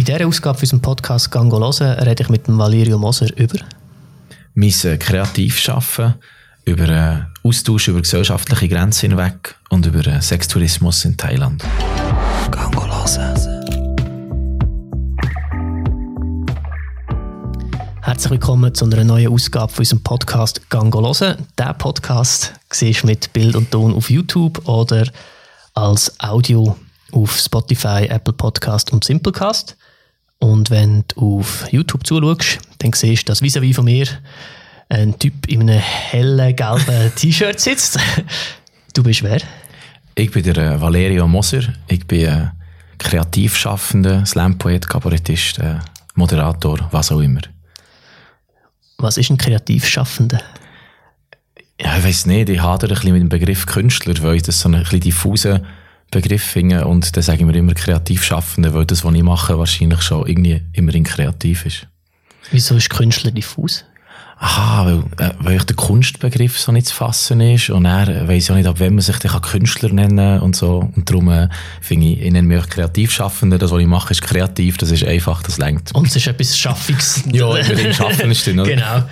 In dieser Ausgabe für unseren Podcast «Gango hören» rede ich mit dem Valerio Moser über mein äh, Kreativschaffen, über äh, Austausch über gesellschaftliche Grenzen hinweg und über äh, Sextourismus in Thailand. «Gango hören». Herzlich willkommen zu einer neuen Ausgabe von unserem Podcast «Gango hören». Diesen Podcast siehst du mit Bild und Ton auf YouTube oder als Audio auf Spotify, Apple Podcast und Simplecast. Und wenn du auf YouTube zuschaust, dann siehst du, dass vis-à-vis von mir ein Typ in einem hellen gelben T-Shirt sitzt. Du bist wer? Ich bin der äh, Valerio Moser. Ich bin äh, Kreativschaffender, Slam-Poet, Kabarettist, äh, Moderator, was auch immer. Was ist ein Kreativschaffender? Ja, ich weiß nicht, ich hadere ein bisschen mit dem Begriff Künstler, weil ich das so ein bisschen diffusen Begriff finde und dann sagen wir immer Kreativschaffende, weil das, was ich mache, wahrscheinlich schon irgendwie immerhin kreativ ist. Wieso ist Künstler diffus? Aha, weil, äh, weil der Kunstbegriff so nicht zu fassen ist und er weiss ja nicht, ab wem man sich den Künstler nennen und so. Und darum äh, finde ich, ich nenne mich auch Kreativschaffende. Das, was ich mache, ist kreativ, das ist einfach, das lenkt. Und es ist etwas Schaffiges. ja, über den Schaffen ist drin, oder? Genau.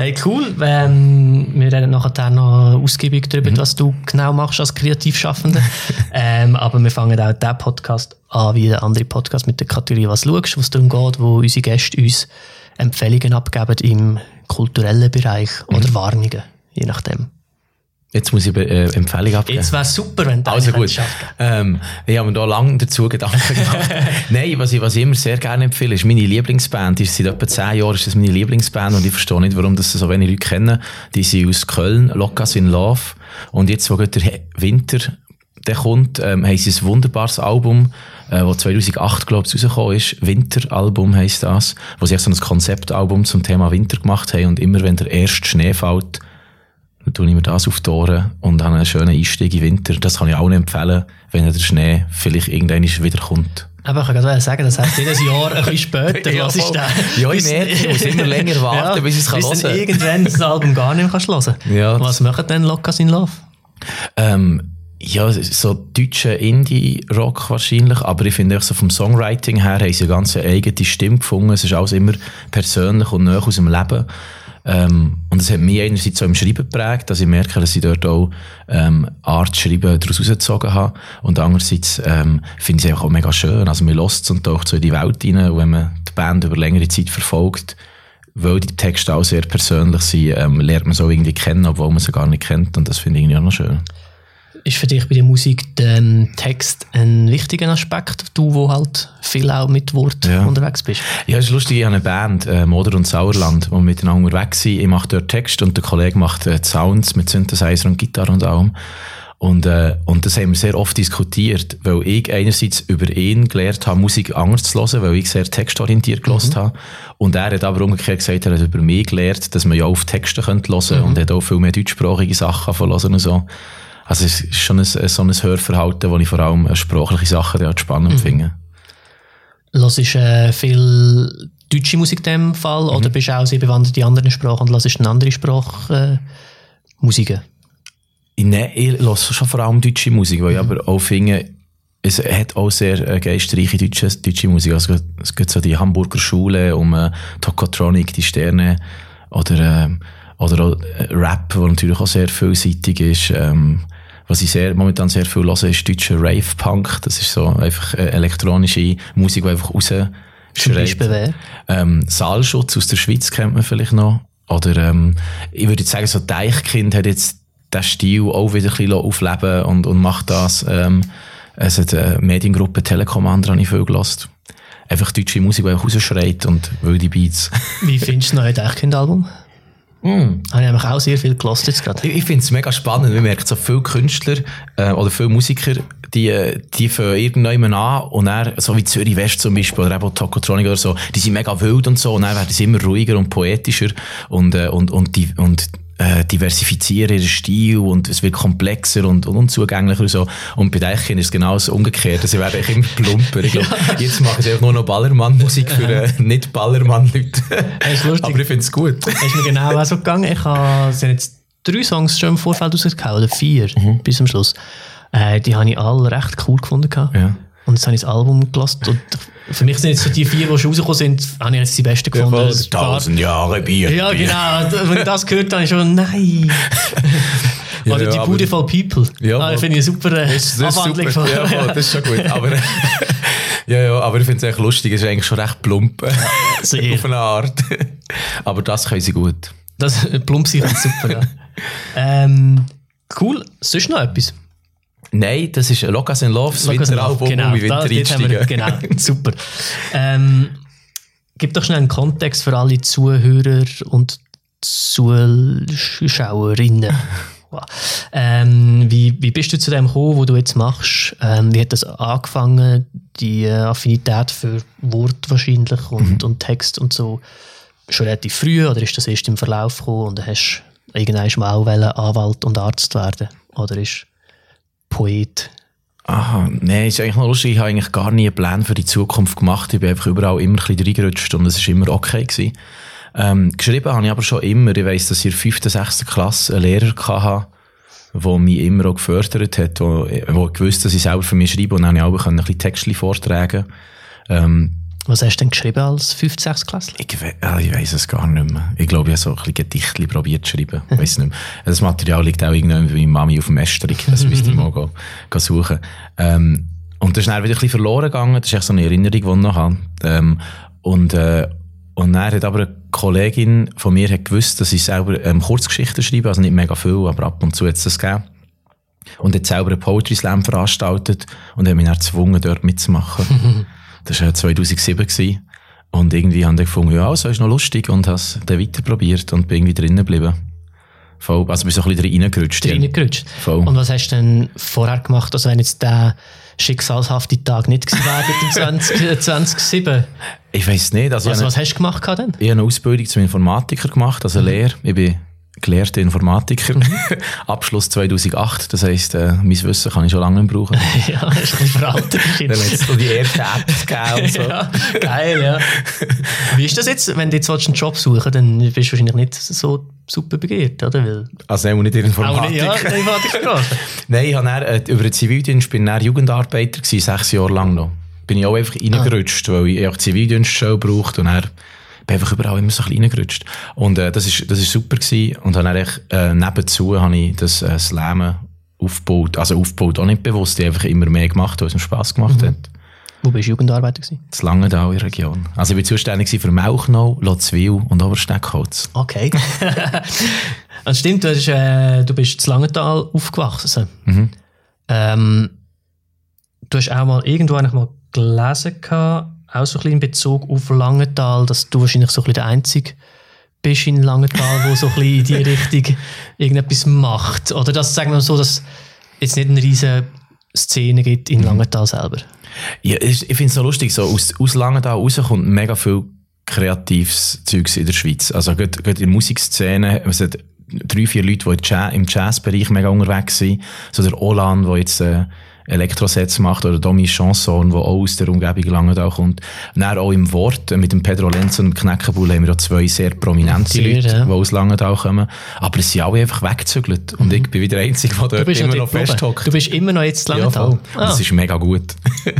Hey, cool. Ähm, wir reden nachher noch ausgiebig darüber, mhm. was du genau machst als Kreativschaffender. ähm, aber wir fangen auch diesen Podcast an, wie der andere Podcast mit der Kategorie «Was schaust?», was darum geht, wo unsere Gäste uns Empfehlungen abgeben im kulturellen Bereich mhm. oder Warnungen, je nachdem. Jetzt muss ich äh, Empfehlung abgeben. Jetzt wäre super, wenn du Also gut. Ähm, ich habe mir da lange dazu Gedanken gemacht. Nein, was ich, was ich immer sehr gerne empfehle, ist meine Lieblingsband. Die ist seit etwa zehn Jahren ist das meine Lieblingsband und ich verstehe nicht, warum das so wenig Leute kennen. Die sind aus Köln, Locas in Love. Und jetzt, wo der Winter der kommt, ähm, haben sie ein wunderbares Album, äh, das 2008, glaube ich, rausgekommen ist. Winteralbum heisst das, wo sie so ein Konzeptalbum zum Thema Winter gemacht haben und immer wenn der erste Schnee fällt, dann tue ich mir das auf die Ohren und habe einen schönen Einstieg in Winter. Das kann ich auch nicht empfehlen, wenn der Schnee vielleicht irgendwann wiederkommt. Aber ich kann gerade sagen, das heißt jedes Jahr ein bisschen später. ja, was ist das? Ja, ich merke, ich muss immer länger warten, ja, bis ich es hören kann. Irgendwann das Album gar nicht mehr hören ja. Was machen denn Locas in Love? Ähm, ja, so deutscher Indie-Rock wahrscheinlich, aber ich finde auch so vom Songwriting her haben sie eine ganz eigene Stimme gefunden. Es ist alles immer persönlich und näher aus dem Leben. Ähm, und es hat mich einerseits so im Schreiben geprägt, dass ich merke, dass ich dort auch ähm, Art Schreiben daraus rausgezogen habe. Und andererseits ähm, finde ich es auch mega schön. Also man lässt es und taucht so in die Welt rein. Und wenn man die Band über längere Zeit verfolgt, weil die Texte auch sehr persönlich sind, ähm, lernt man so irgendwie kennen, obwohl man sie gar nicht kennt. Und das finde ich irgendwie auch noch schön. Ist für dich bei der Musik der ähm, Text ein wichtiger Aspekt, du, wo halt viel auch mit Wort ja. unterwegs bist? Ja, es ist lustig, ich habe eine Band, äh, Moder und Sauerland, wo wir miteinander unterwegs sind. Ich mache dort Text und der Kollege macht äh, Sounds mit Synthesizer und Gitarre und allem. Und, äh, und das haben wir sehr oft diskutiert, weil ich einerseits über ihn gelernt habe, Musik anders zu hören, weil ich sehr textorientiert mhm. habe. Und er hat aber umgekehrt gesagt, er hat über mich gelernt, dass man ja auf Texte hören könnte mhm. und hat auch viel mehr deutschsprachige Sachen von hören und so. Also es ist schon ein, so ein Hörverhalten, wo ich vor allem sprachliche Sachen ja, spannend mhm. finde. Hörst du äh, viel deutsche Musik in dem Fall mhm. oder bist du auch sehr bewandert in anderen Sprachen und hörst eine andere Sprache äh, Musiken? Nein, ich höre schon vor allem deutsche Musik, weil mhm. ich aber auch finde, es hat auch sehr äh, geistreiche deutsche, deutsche Musik. Also, es gibt so die Hamburger Schule um äh, Tokotronic, die Sterne oder, äh, oder auch äh, Rap, wo natürlich auch sehr vielseitig ist. Ähm, was ich sehr, momentan sehr viel höre, ist deutscher Rave-Punk. Das ist so einfach äh, elektronische Musik, die einfach raus Zum Beispiel wer? Ähm, Saalschutz aus der Schweiz kennt man vielleicht noch. Oder ähm, ich würde jetzt sagen, so Deichkind hat jetzt den Stil auch wieder ein bisschen aufleben und, und macht das. Ähm, es hat eine Mediengruppe Telekommander, habe ich viel gelassen. Einfach deutsche Musik, die rausschreit und wilde Beats. Wie findest du das neue Deichkind-Album? Mm. Habe ich nämlich auch sehr viel gelost jetzt gerade. Ich, ich finde es mega spannend. Man merkt so viele Künstler äh, oder viele Musiker, die, die fangen irgendjemand an und dann, so wie Zürich West zum Beispiel oder eben Tokotronic oder so, die sind mega wild und so und dann werden sie immer ruhiger und poetischer und, äh, und, und, die, und äh, diversifizieren ihren Stil und es wird komplexer und, und unzugänglicher und so. Und bei Deichen ist es genau das Umgekehrte. Sie werden immer plumper. Ich glaub, ja. Jetzt machen sie einfach nur noch Ballermann-Musik für äh, Nicht-Ballermann-Leute. Aber ich finde es gut. Ist mir genau auch so gegangen. Ich habe, jetzt drei Songs schon im Vorfeld rausgehauen, oder vier, mhm. bis zum Schluss. Äh, die habe ich alle recht cool gefunden. Ja. Und jetzt habe ich das Album gelassen. Und für mich sind jetzt so die vier, die schon rausgekommen sind, habe ich jetzt die besten gefunden. Ja, war- tausend Jahre Bier. ja, genau. Wenn ich das gehört habe, habe ich schon, nein. Ja, Oder ja, die aber- Beautiful People. Ja, ah, finde ich super äh, Das ist Abwandlung super. Ja, das ist schon gut. Aber, ja, ja, aber ich finde es echt lustig. Es ist eigentlich schon recht plump. Sehr. Auf eine Art. aber das können sie gut. Das Plumpsi ist super. Ja. ähm, cool. Sonst noch etwas? Nein, das ist Locas in Love, das Winteralbum, genau, da- Winter einsteigen. Genau, super. Ähm, gib doch schnell einen Kontext für alle Zuhörer und Zuschauerinnen. Wow. Ähm, wie, wie bist du zu dem gekommen, wo du jetzt machst? Ähm, wie hat das angefangen, die äh, Affinität für Wort wahrscheinlich und, und Text und so? Schon relativ früh oder ist das erst im Verlauf gekommen und hast irgendwann mal auch Anwalt und Arzt werden? Oder ist Poet Aha, nein, ist eigentlich noch lustig. Ich habe eigentlich gar nie einen Plan für die Zukunft gemacht. Ich bin einfach überall immer ein bisschen reingerutscht und es war immer okay. Gewesen. Ähm, geschrieben habe ich aber schon immer. Ich weiss, dass ich in der 5., 6. Klasse einen Lehrer hatte, der mich immer auch gefördert hat, wo, wo gewusst, dass ich selber für mich schreibe und dann konnte ich auch ein bisschen Textchen vortragen. Ähm, Was hast du denn geschrieben als 5. 6. Klasse? ich, we ah, ich weiss es gar nicht mehr. Ich glaube, ich habe so ein bisschen Gedichtchen probiert zu schreiben. Ich weiss nicht mehr. Das Material liegt auch irgendwann bei meiner Mami auf dem Estrich. Das müsste ich mal go, go suchen. Ähm, und das ist dann wieder ein bisschen verloren gegangen. Das ist echt so eine Erinnerung, die ich noch habe. Ähm, und, äh, und dann hat aber eine Kollegin von mir hat gewusst, dass ich selber ähm, Kurzgeschichten schreibe. Also nicht mega viel, aber ab und zu hat es das gegeben. Und hat selber einen Poetry Slam veranstaltet und hat mich dann gezwungen, dort mitzumachen. das war 2007. Gewesen. Und irgendwie haben die gefunden, ja, so ist noch lustig und habe es dann weiter probiert und bin irgendwie drinnen geblieben. Voll, also bin so ein bisschen reingerutscht. ja. reingerutscht. Voll. Und was hast du denn vorher gemacht, also wenn jetzt der schicksalshafte Tag nicht gewesen wäre im 20, äh, 2007? Ich weiss nicht. Also Was, ich, was hast du gemacht denn? ich habe eine Ausbildung zum Informatiker gemacht, also Lehre. Ich bin gelehrter Informatiker. Abschluss 2008. Das heisst, äh, mein Wissen kann ich schon lange nicht brauchen. ja, das ist ein bisschen veraltet. Dann hat es so die ersten Apps gegeben und so. ja, geil, ja. Wie ist das jetzt, wenn du jetzt einen Job suchen dann bist du wahrscheinlich nicht so super begehrt, oder? Weil, Also auch nicht in auch Informatik. nicht, ja, Informatik Nein, ich habe äh, über den Zivildienst bin dann Jugendarbeiter gewesen, sechs Jahre lang noch. Bin ich auch einfach reingerutscht, weil ich auch Zivildienststelle braucht und dann bin einfach überall immer so ein bisschen reingerutscht. Und äh, das ist das ist super gewesen. Und dann echt, äh, nebenzu habe ich das äh, Slammen aufgebaut, also aufgebaut auch nicht bewusst, ich einfach immer mehr gemacht, weil es mir Spass gemacht hat. Wo bist du Jugendarbeiter gewesen? Das Langenthal in der Region. Also ich bin zuständig für Mauchnau, Lotzwil und Obersteckholz. Okay. Und stimmt, du, hast, äh, du bist zu Langenthal aufgewachsen. Ähm, du hast auch mal irgendwo eigentlich mal gelesen, gehabt, auch so ein bisschen in Bezug auf Langenthal, dass du wahrscheinlich so ein bisschen der Einzige bist in Langenthal, der so ein bisschen in die Richtung irgendetwas macht. Oder dass, sagen wir so, dass es nicht eine riesige Szene gibt in Langenthal selber. Ja, ich, ich finde es so lustig, so aus, aus Langenthal raus kommt mega viel kreatives Zeugs in der Schweiz. Also gerade, gerade in der Musikszene, es hat drei, vier Leute, die im Jazzbereich mega unterwegs sind. So der Olan, der jetzt äh, Elektrosets macht, oder Domi Chanson, der auch aus der Umgebung Langenthal kommt. Und dann auch im Wort, äh, mit dem Pedro Lenz und dem Kneckenbull haben wir auch zwei sehr prominente Sehr, Leute, ja. die aus Langenthal kommen. Aber es sind alle einfach weggezügelt. Und ich bin wieder der Einzige, der Du dort bist immer noch noch dort oben. festhockt. Du bist immer noch jetzt in Ja, Langenthal. voll. Ah, Das ist mega gut.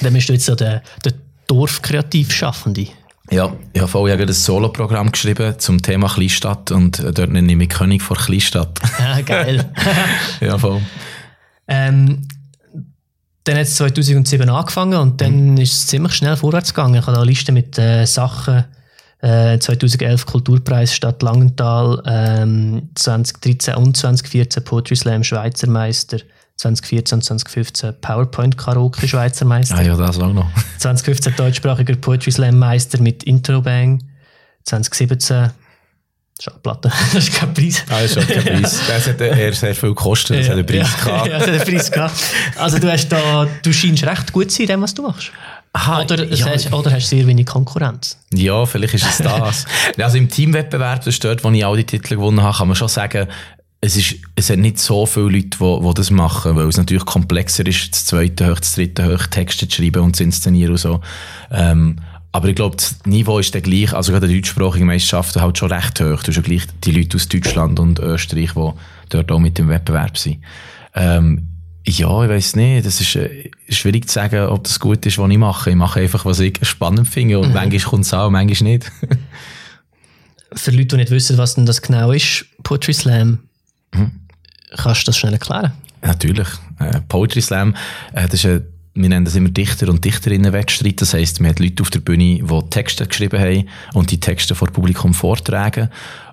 dann bist du jetzt so der, der Dorfkreativschaffende. Ja, ich habe vorher ein Solo-Programm geschrieben zum Thema Kleinstadt und äh, dort nenne ich mich König vor Kleinstadt. Ah, geil. ja, voll. Ähm, dann hat es 2007 angefangen und dann ist es ziemlich schnell vorwärts gegangen. Ich habe eine Liste mit äh, Sachen. Äh, 2011 Kulturpreis Stadt Langenthal, ähm, 2013 und 2014 Poetry Slam Schweizer Meister, 2014 und 2015 PowerPoint Karaoke Schweizer Meister, Ah ja, das auch noch. 2015 deutschsprachiger Poetry Slam Meister mit Intro Bang, 2017 Schallplatte, das ist kein Preis. Ah, das ist kein Preis. Das hat eher sehr viel gekostet, das hat einen Preis ja, gehabt. Ja, das hat einen Preis gehabt. Also du, hast da, du scheinst recht gut zu sein in dem, was du machst. Aha, Oder, ja, hast, oder hast sehr wenig Konkurrenz. ja, vielleicht ist es das. also im Teamwettbewerb, das ist dort, wo ich all die Titel gewonnen habe, kann man schon sagen, es, ist, es hat nicht so viele Leute, die, die das machen, weil es natürlich komplexer ist, das zweite hoch, das dritte hoch, Texte zu schreiben und zu inszenieren und so. Ähm, aber ich glaube, das Niveau ist dann gleich, also gerade die deutschsprachigen Meisterschaften halt schon recht hoch. Du hast ja gleich die Leute aus Deutschland und Österreich, die dort auch mit im Wettbewerb sind. Ähm, Ja, ich weiß nicht. Das ist äh, schwierig zu sagen, ob das gut ist, was ich mache. Ich mache einfach, was ich spannend finde. Und mhm. manchmal kommt es an, manchmal nicht. Für Leute, die nicht wissen, was denn das genau ist, Poetry Slam, mhm. kannst du das schnell erklären? Natürlich. Äh, Poetry Slam, äh, das ist ein wir nennen das immer Dichter- und Dichterinnen-Wettstreit. Das heisst, man hat Leute auf der Bühne, die Texte geschrieben haben und die Texte vor Publikum vortragen.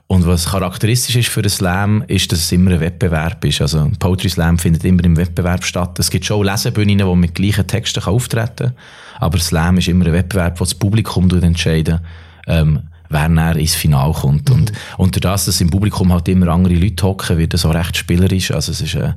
Und was charakteristisch ist für einen Slam, ist, dass es immer ein Wettbewerb ist. Also ein Poetry Slam findet immer im Wettbewerb statt. Es gibt schon Lesebühnen, wo man mit gleichen Texten auftreten kann. Aber Slam ist immer ein Wettbewerb, wo das Publikum entscheidet, ähm, wer näher ins Finale kommt. Mhm. Und unter das, dass im Publikum halt immer andere Leute hocken, wird das auch recht spielerisch. Also es ist äh,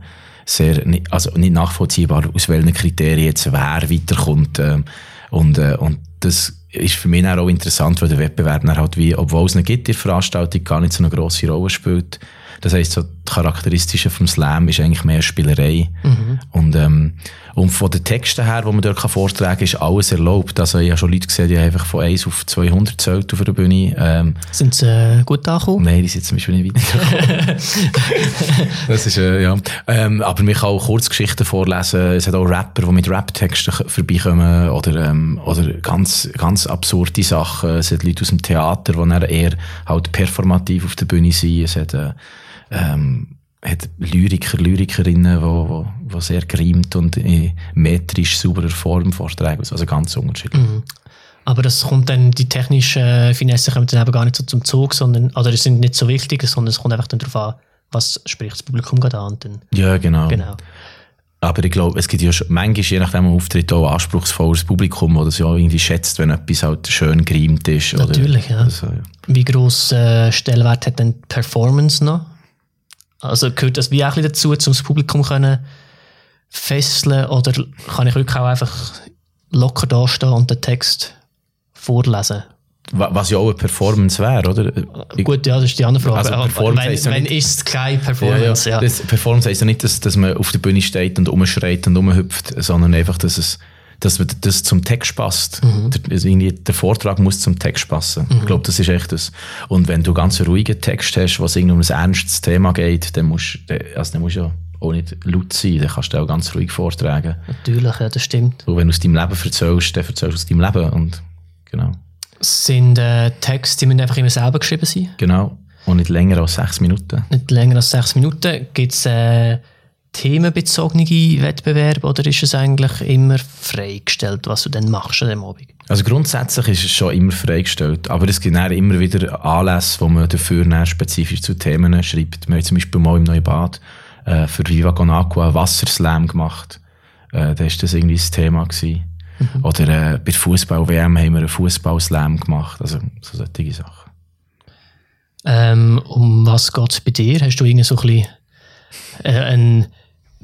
sehr, also nicht nachvollziehbar, aus welchen Kriterien jetzt wer weiterkommt. Äh, und, äh, und das ist für mich auch interessant, weil der Wettbewerb dann halt wie, obwohl es nicht gibt, die Veranstaltung gar nicht so eine grosse Rolle spielt. Das heisst, so das Charakteristische vom Slam ist eigentlich mehr Spielerei. Mhm. Und, ähm, und von den Texten her, die man dort vortragen kann, ist alles erlaubt. Also ich habe schon Leute gesehen, die einfach von 1 auf 200 zählt auf der Bühne. Ähm, sind sie äh, gut angekommen? Nein, die sind zum Beispiel nicht weitergekommen. das ist, äh, ja. Ähm, aber man kann auch Kurzgeschichten vorlesen. Es hat auch Rapper, die mit Rap-Texten vorbeikommen oder, ähm, oder ganz, ganz absurde Sachen. Es hat Leute aus dem Theater, die dann eher halt performativ auf der Bühne sind. Es hat, äh, ähm, hat Lyriker, Lyrikerinnen, die, die, sehr gereimt und in metrisch sauberer Form vortragen. Also ganz unterschiedlich. Mhm. Aber das kommt dann, die technischen Finesse kommen dann eben gar nicht so zum Zug, sondern, oder die sind nicht so wichtig, sondern es kommt einfach dann darauf an, was spricht das Publikum gerade an. Dann, ja, genau. genau. Aber ich glaube, es gibt ja schon, manchmal, je nachdem, Auftritt auch anspruchsvolles Publikum, das es ja irgendwie schätzt, wenn etwas halt schön gereimt ist. Natürlich, oder, ja. Also, ja. Wie gross äh, Stellwert hat denn Performance noch? Also gehört das wie auch ein dazu, um das Publikum können fesseln oder kann ich wirklich auch einfach locker dastehen und den Text vorlesen? Was ja auch eine Performance wäre, oder? Gut, ja, das ist die andere Frage. Also Performance wenn, wenn ist es keine Performance? Ja, ja. ja. Das Performance heisst ja nicht, dass, dass man auf der Bühne steht und umschreit und umhüpft, sondern einfach, dass es dass das zum Text passt. Mhm. Der, also der Vortrag muss zum Text passen. Mhm. Ich glaube, das ist echt das. Und wenn du ganz ruhigen Text hast, was irgendwie um ein ernstes Thema geht, dann musst, also dann musst du ja auch nicht laut sein, dann kannst du auch ganz ruhig vortragen. Natürlich, ja, das stimmt. Und wenn du aus deinem Leben erzählst, dann erzählst du aus deinem Leben und genau. Sind äh, Texte, die müssen einfach immer selber geschrieben sein? Genau. Und nicht länger als sechs Minuten. Nicht länger als sechs Minuten. Gibt es äh, themenbezogene Wettbewerbe oder ist es eigentlich immer freigestellt, was du dann machst an dem Abend? Also grundsätzlich ist es schon immer freigestellt, aber es gibt immer wieder Anlässe, wo man dafür spezifisch zu Themen schreibt. Wir haben zum Beispiel mal im Neubad äh, für Viva Con Aqua Wasserslam gemacht. Äh, da war das irgendwie das Thema. Gewesen. Mhm. Oder äh, bei der Fußball-WM haben wir einen Fußball-Slam gemacht. Also so solche Sachen. Ähm, um was geht es bei dir? Hast du irgendwie so ein bisschen äh, einen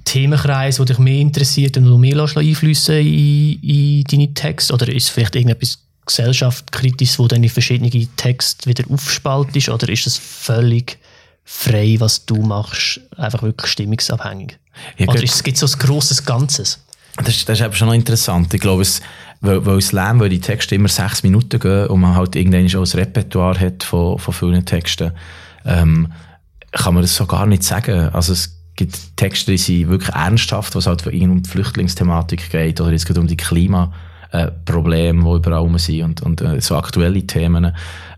Themenkreis, der dich mehr interessiert und du mehr einflüssen in, in deine Texte? Oder ist es vielleicht irgendetwas gesellschaftskritisches, wo dann in verschiedene Texte wieder aufspaltet Oder ist es völlig frei, was du machst, einfach wirklich stimmungsabhängig? Ja, Oder ist, gibt es so ein grosses Ganzes? Das, das ist eben schon noch interessant. Ich glaube, es, weil, weil Slam, weil die Texte immer sechs Minuten gehen und man halt irgendwann schon ein Repertoire hat von, von vielen Texten, ähm, kann man das so gar nicht sagen. Also es gibt Texte, die sind wirklich ernsthaft, was halt um die Flüchtlingsthematik geht oder es geht um die Klimaprobleme, die überall rum sind und, und äh, so aktuelle Themen.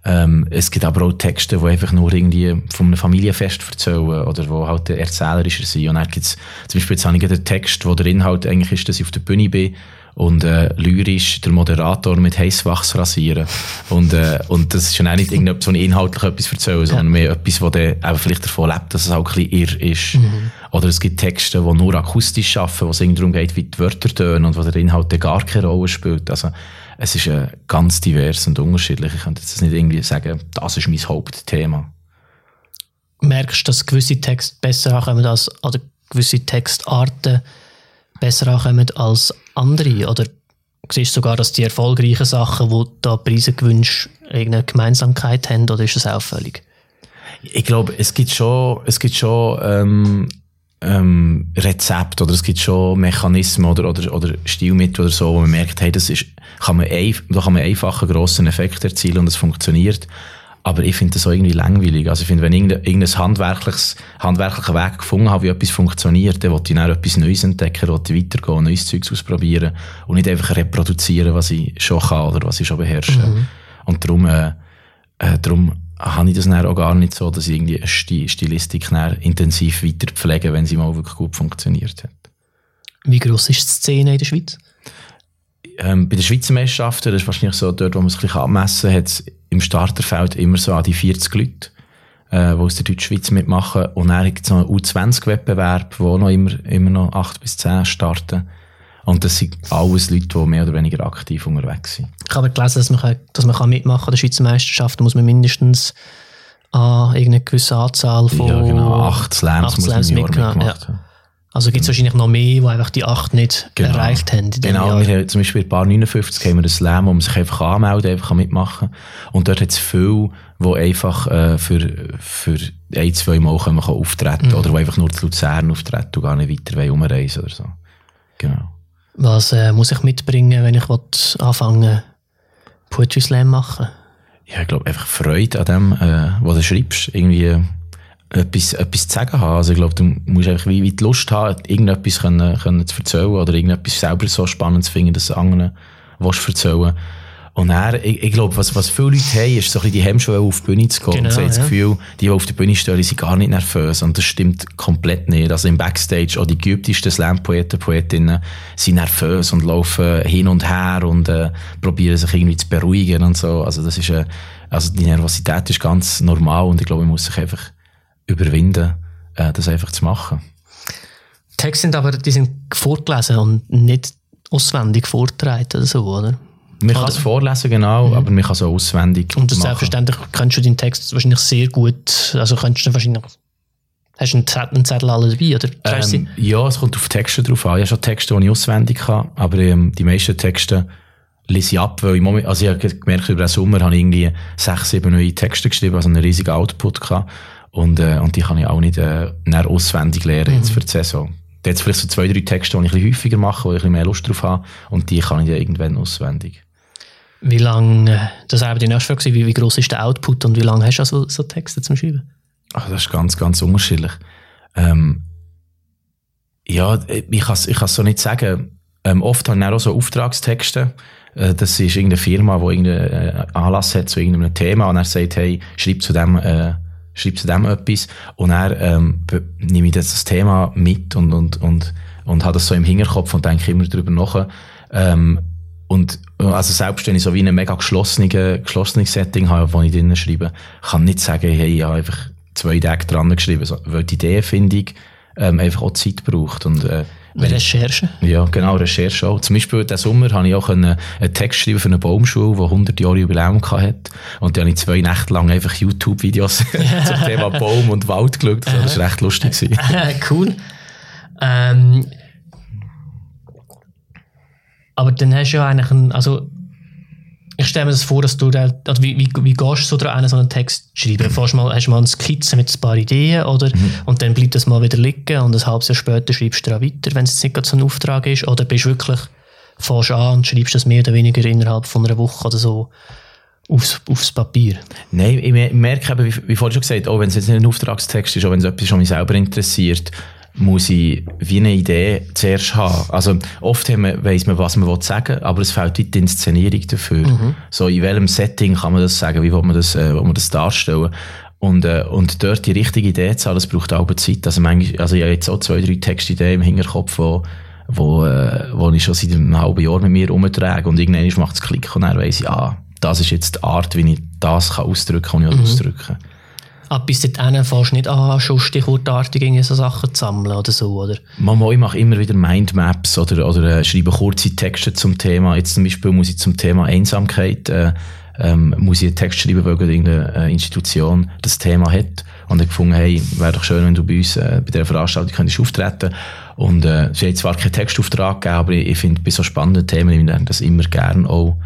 Ähm, es gibt aber auch Texte, die einfach nur irgendwie von einem Familienfest erzählen oder wo halt erzählerischer sind. Und dann gibt es zum Beispiel jetzt habe ich den Text, wo der Inhalt eigentlich ist, dass ich auf der Bühne bin und äh, lyrisch der Moderator mit Heißwachs rasieren. Und, äh, und das ist schon auch nicht irgendetwas, was inhaltlich etwas erzählen, sondern mehr etwas, wo der auch vielleicht davon lebt, dass es auch ein bisschen irr ist. Mhm. Oder es gibt Texte, die nur akustisch arbeiten, wo es irgendwie darum geht, wie die Wörter tönen und wo der Inhalt gar keine Rolle spielt. Also, es ist äh, ganz divers und unterschiedlich. Ich könnte jetzt nicht irgendwie sagen, das ist mein Hauptthema. Merkst du, dass gewisse Texte besser ankommen als, oder gewisse Textarten besser ankommen als andere? Oder siehst du sogar, dass die erfolgreichen Sachen, die da Preise gewünscht, irgendeine Gemeinsamkeit haben oder ist das auffällig? Ich glaube, es gibt schon, es gibt schon ähm, ähm, Rezepte oder es gibt schon Mechanismen oder, oder, oder Stilmittel oder so, wo man merkt, hey, das ist, kann man, da kann man einfach einen grossen Effekt erzielen und es funktioniert. Aber ich finde das auch irgendwie langweilig. Also ich finde, wenn ich irgendein, handwerkliches, handwerklicher Weg gefunden habe, wie etwas funktioniert, dann will ich dann etwas Neues entdecken, ich weitergehen, neues Zeugs ausprobieren und nicht einfach reproduzieren, was ich schon kann oder was ich schon beherrsche. Mhm. Und darum, äh, äh, darum habe ich das dann auch gar nicht so, dass ich irgendwie eine Stilistik intensiv weiter pflege, wenn sie mal wirklich gut funktioniert hat. Wie gross ist die Szene in der Schweiz? Ähm, bei den Schweizer Meisterschaften, das ist wahrscheinlich so dort, wo man es ein bisschen abmessen hat es im Starterfeld immer so an die 40 Leute, äh, die aus der Deutschschweiz mitmachen. Und dann gibt es noch einen U20-Wettbewerb, wo noch immer, immer noch 8 bis 10 starten. Und das sind alles Leute, die mehr oder weniger aktiv unterwegs sind. Ich habe gelesen, dass man, kann, dass man kann mitmachen kann. An der Schweizer Meisterschaft muss man mindestens an irgendeine gewisse Anzahl von... Ja, genau. Acht Slams, acht Slams man mitmachen. Also gibt es wahrscheinlich noch mehr, die einfach die 8 nicht genau. erreicht haben. Genau, Jahr. wir haben zum Beispiel bei Bar 59 haben wir einen Slam, wo man sich einfach anmelden einfach mitmachen. Und dort hat es viele, die einfach äh, für, für ein, zwei Mal können kann auftreten mhm. oder die einfach nur zu Luzern auftreten und gar nicht weiter umreisen oder so. Genau. Was äh, muss ich mitbringen, wenn ich anfangen Poetry Slam machen? Ja, ich glaube einfach Freude an dem, äh, was du schreibst. Irgendwie etwas, etwas zu sagen haben. Also ich glaube, du musst einfach wie, wie die Lust haben, irgendetwas können, können zu erzählen oder irgendetwas selber so spannend zu finden, dass anderen willst erzählen und er, ich, ich glaube, was, was viele Leute haben, ist so ein bisschen die Hemmschwelle auf die Bühne zu gehen. Genau, und sie haben das Gefühl, die, die auf der Bühne stehen, sind gar nicht nervös. Und das stimmt komplett nicht. Also im Backstage, auch die geübtesten Slam-Poeten, Poetinnen sind nervös und laufen hin und her und äh, probieren sich irgendwie zu beruhigen und so. Also das ist, äh, also die Nervosität ist ganz normal und ich glaube, man muss sich einfach überwinden, äh, das einfach zu machen. Die Texte sind aber, die sind vorgelesen und nicht auswendig vorgetragen oder so, oder? Man kann es vorlesen, genau, mhm. aber man kann es auch auswendig Und das machen. selbstverständlich kennst du deinen Text wahrscheinlich sehr gut, also kennst du wahrscheinlich Hast du einen Zettel, einen Zettel alle dabei, oder? Ähm, ja, es kommt auf Texte drauf an. Ich habe schon Texte, die ich auswendig kann, aber ähm, die meisten Texte lese ich ab, weil ich, moment, also ich habe gemerkt, über den Sommer habe ich irgendwie sechs, sieben neue Texte geschrieben, also einen riesigen Output gehabt. Und, äh, und die kann ich auch nicht äh, auswendig lernen mhm. jetzt für die Saison. Da hat vielleicht so zwei, drei Texte, die ich ein bisschen häufiger mache, wo ich ein bisschen mehr Lust drauf habe. Und die kann ich dann irgendwann auswendig. Wie lange, das war die nächste Frage, wie, wie groß ist der Output und wie lange hast du so, so Texte zum Schreiben? Ach, das ist ganz, ganz unterschiedlich. Ähm, ja, ich kann es ich so nicht sagen. Ähm, oft habe ich auch so Auftragstexte. Äh, das ist irgendeine Firma, die irgendeinen äh, Anlass hat zu irgendeinem Thema und er sagt, hey, schreib zu dem, äh, schreibe zu dem etwas und er ähm, nehme ich das Thema mit und, und, und, und habe das so im Hinterkopf und denke immer darüber nach. Ähm, und also selbst wenn ich so wie ein mega geschlossenes, geschlossenes Setting habe, wo ich drinnen schreibe, kann nicht sagen, hey, ich habe einfach zwei Tage dran geschrieben, weil die Ideenfindung ähm, einfach auch Zeit braucht. Und, äh, Recherche? Ja, genau, Recherche auch. Zum Beispiel diesen Sommer habe ich auch einen, einen Text geschrieben für eine Baumschule, die 100 Jahre Jubiläum hatte. Und da habe ich zwei Nächte lang einfach YouTube-Videos zum Thema Baum und Wald geschaut. Das war recht lustig. cool. Ähm, aber dann hast du ja eigentlich einen, also ich stelle mir das vor, dass du da, also wie, wie, wie gehst du so daran, so einen Text schreiben? Mhm. Mal, hast du mal eine Skizze mit ein paar Ideen oder, mhm. und dann bleibt das mal wieder liegen und ein halbes Jahr später schreibst du daran weiter, wenn es jetzt nicht so ein Auftrag ist? Oder bist du wirklich, fährst an und schreibst das mehr oder weniger innerhalb von einer Woche oder so aufs, aufs Papier? Nein, ich merke eben, wie, wie vorhin schon gesagt, auch wenn es jetzt nicht ein Auftragstext ist, auch wenn es etwas schon mich selber interessiert, muss ich wie eine Idee zuerst haben. Also oft weiss man, was man sagen will, aber es fehlt die Inszenierung dafür. Mhm. So in welchem Setting kann man das sagen, wie will man das, äh, will man das darstellen? Und, äh, und dort die richtige Idee zu haben, das braucht auch Zeit. Also, manchmal, also ich habe jetzt auch zwei, drei Textideen im Hinterkopf, wo, wo, äh, wo ich schon seit einem halben Jahr mit mir umtrage und irgendwann macht es Klick und dann weiss ich, ah, das ist jetzt die Art, wie ich das kann ausdrücken kann, ich mhm. ausdrücken kann. Aber bis dahin fährst du nicht an, schon stichwortartig so Sachen zu sammeln oder so, oder? Mama, ich mache immer wieder Mindmaps oder, oder äh, schreibe kurze Texte zum Thema. Jetzt zum Beispiel muss ich zum Thema Einsamkeit äh, ähm, muss ich einen Text schreiben, weil irgendeine äh, Institution das Thema hat. Und ich gefunden, hey, wäre doch schön, wenn du bei uns äh, bei dieser Veranstaltung könntest auftreten Und äh, sie hat zwar keinen Textauftrag gegeben, aber ich, ich finde, bei so spannenden Themen nehme ich das immer gerne auch,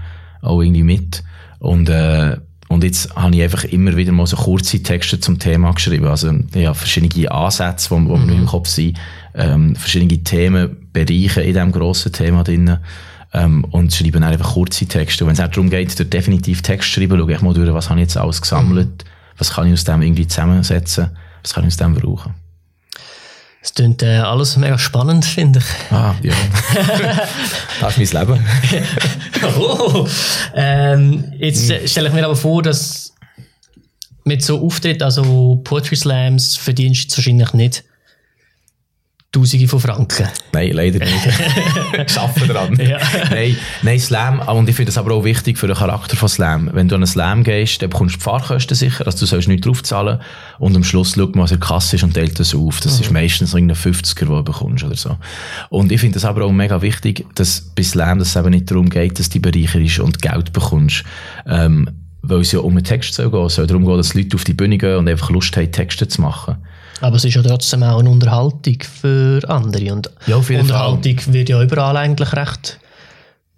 auch irgendwie mit. Und äh, und jetzt habe ich einfach immer wieder mal so kurze Texte zum Thema geschrieben. Also, ja, verschiedene Ansätze, die, mhm. mir im Kopf sind, ähm, verschiedene Themenbereiche in diesem grossen Thema drin. ähm, und schreibe dann einfach kurze Texte. Und wenn es auch darum geht, dort definitiv Text schreiben, schaue ich mal durch, was habe ich jetzt alles gesammelt, was kann ich aus dem irgendwie zusammensetzen, was kann ich aus dem brauchen. Es klingt äh, alles mega spannend, finde ich. Ah, ja. das ist mein Leben. oh. ähm, jetzt äh, stelle ich mir aber vor, dass mit so Auftritt, also Poetry Slams, verdienst du wahrscheinlich nicht Tausende von Franken. Nein, leider nicht. ich arbeite daran. Ja. Nein, nein, Slam, und ich finde das aber auch wichtig für den Charakter von Slam. Wenn du an einen Slam gehst, dann bekommst du die Fahrkosten sicher, also du sollst nicht draufzahlen und am Schluss schaut man, was in der Kasse ist und teilt das auf. Das mhm. ist meistens irgendein 50er, den du bekommst oder so. Und ich finde das aber auch mega wichtig, dass bei Slam dass es eben nicht darum geht, dass du bereicherst und Geld bekommst. Ähm, weil es ja um einen Text soll gehen. Es soll darum gehen, dass Leute auf die Bühne gehen und einfach Lust haben, Texte zu machen. Aber es ist ja trotzdem auch eine Unterhaltung für andere. Und ja, Unterhaltung Fall. wird ja überall eigentlich recht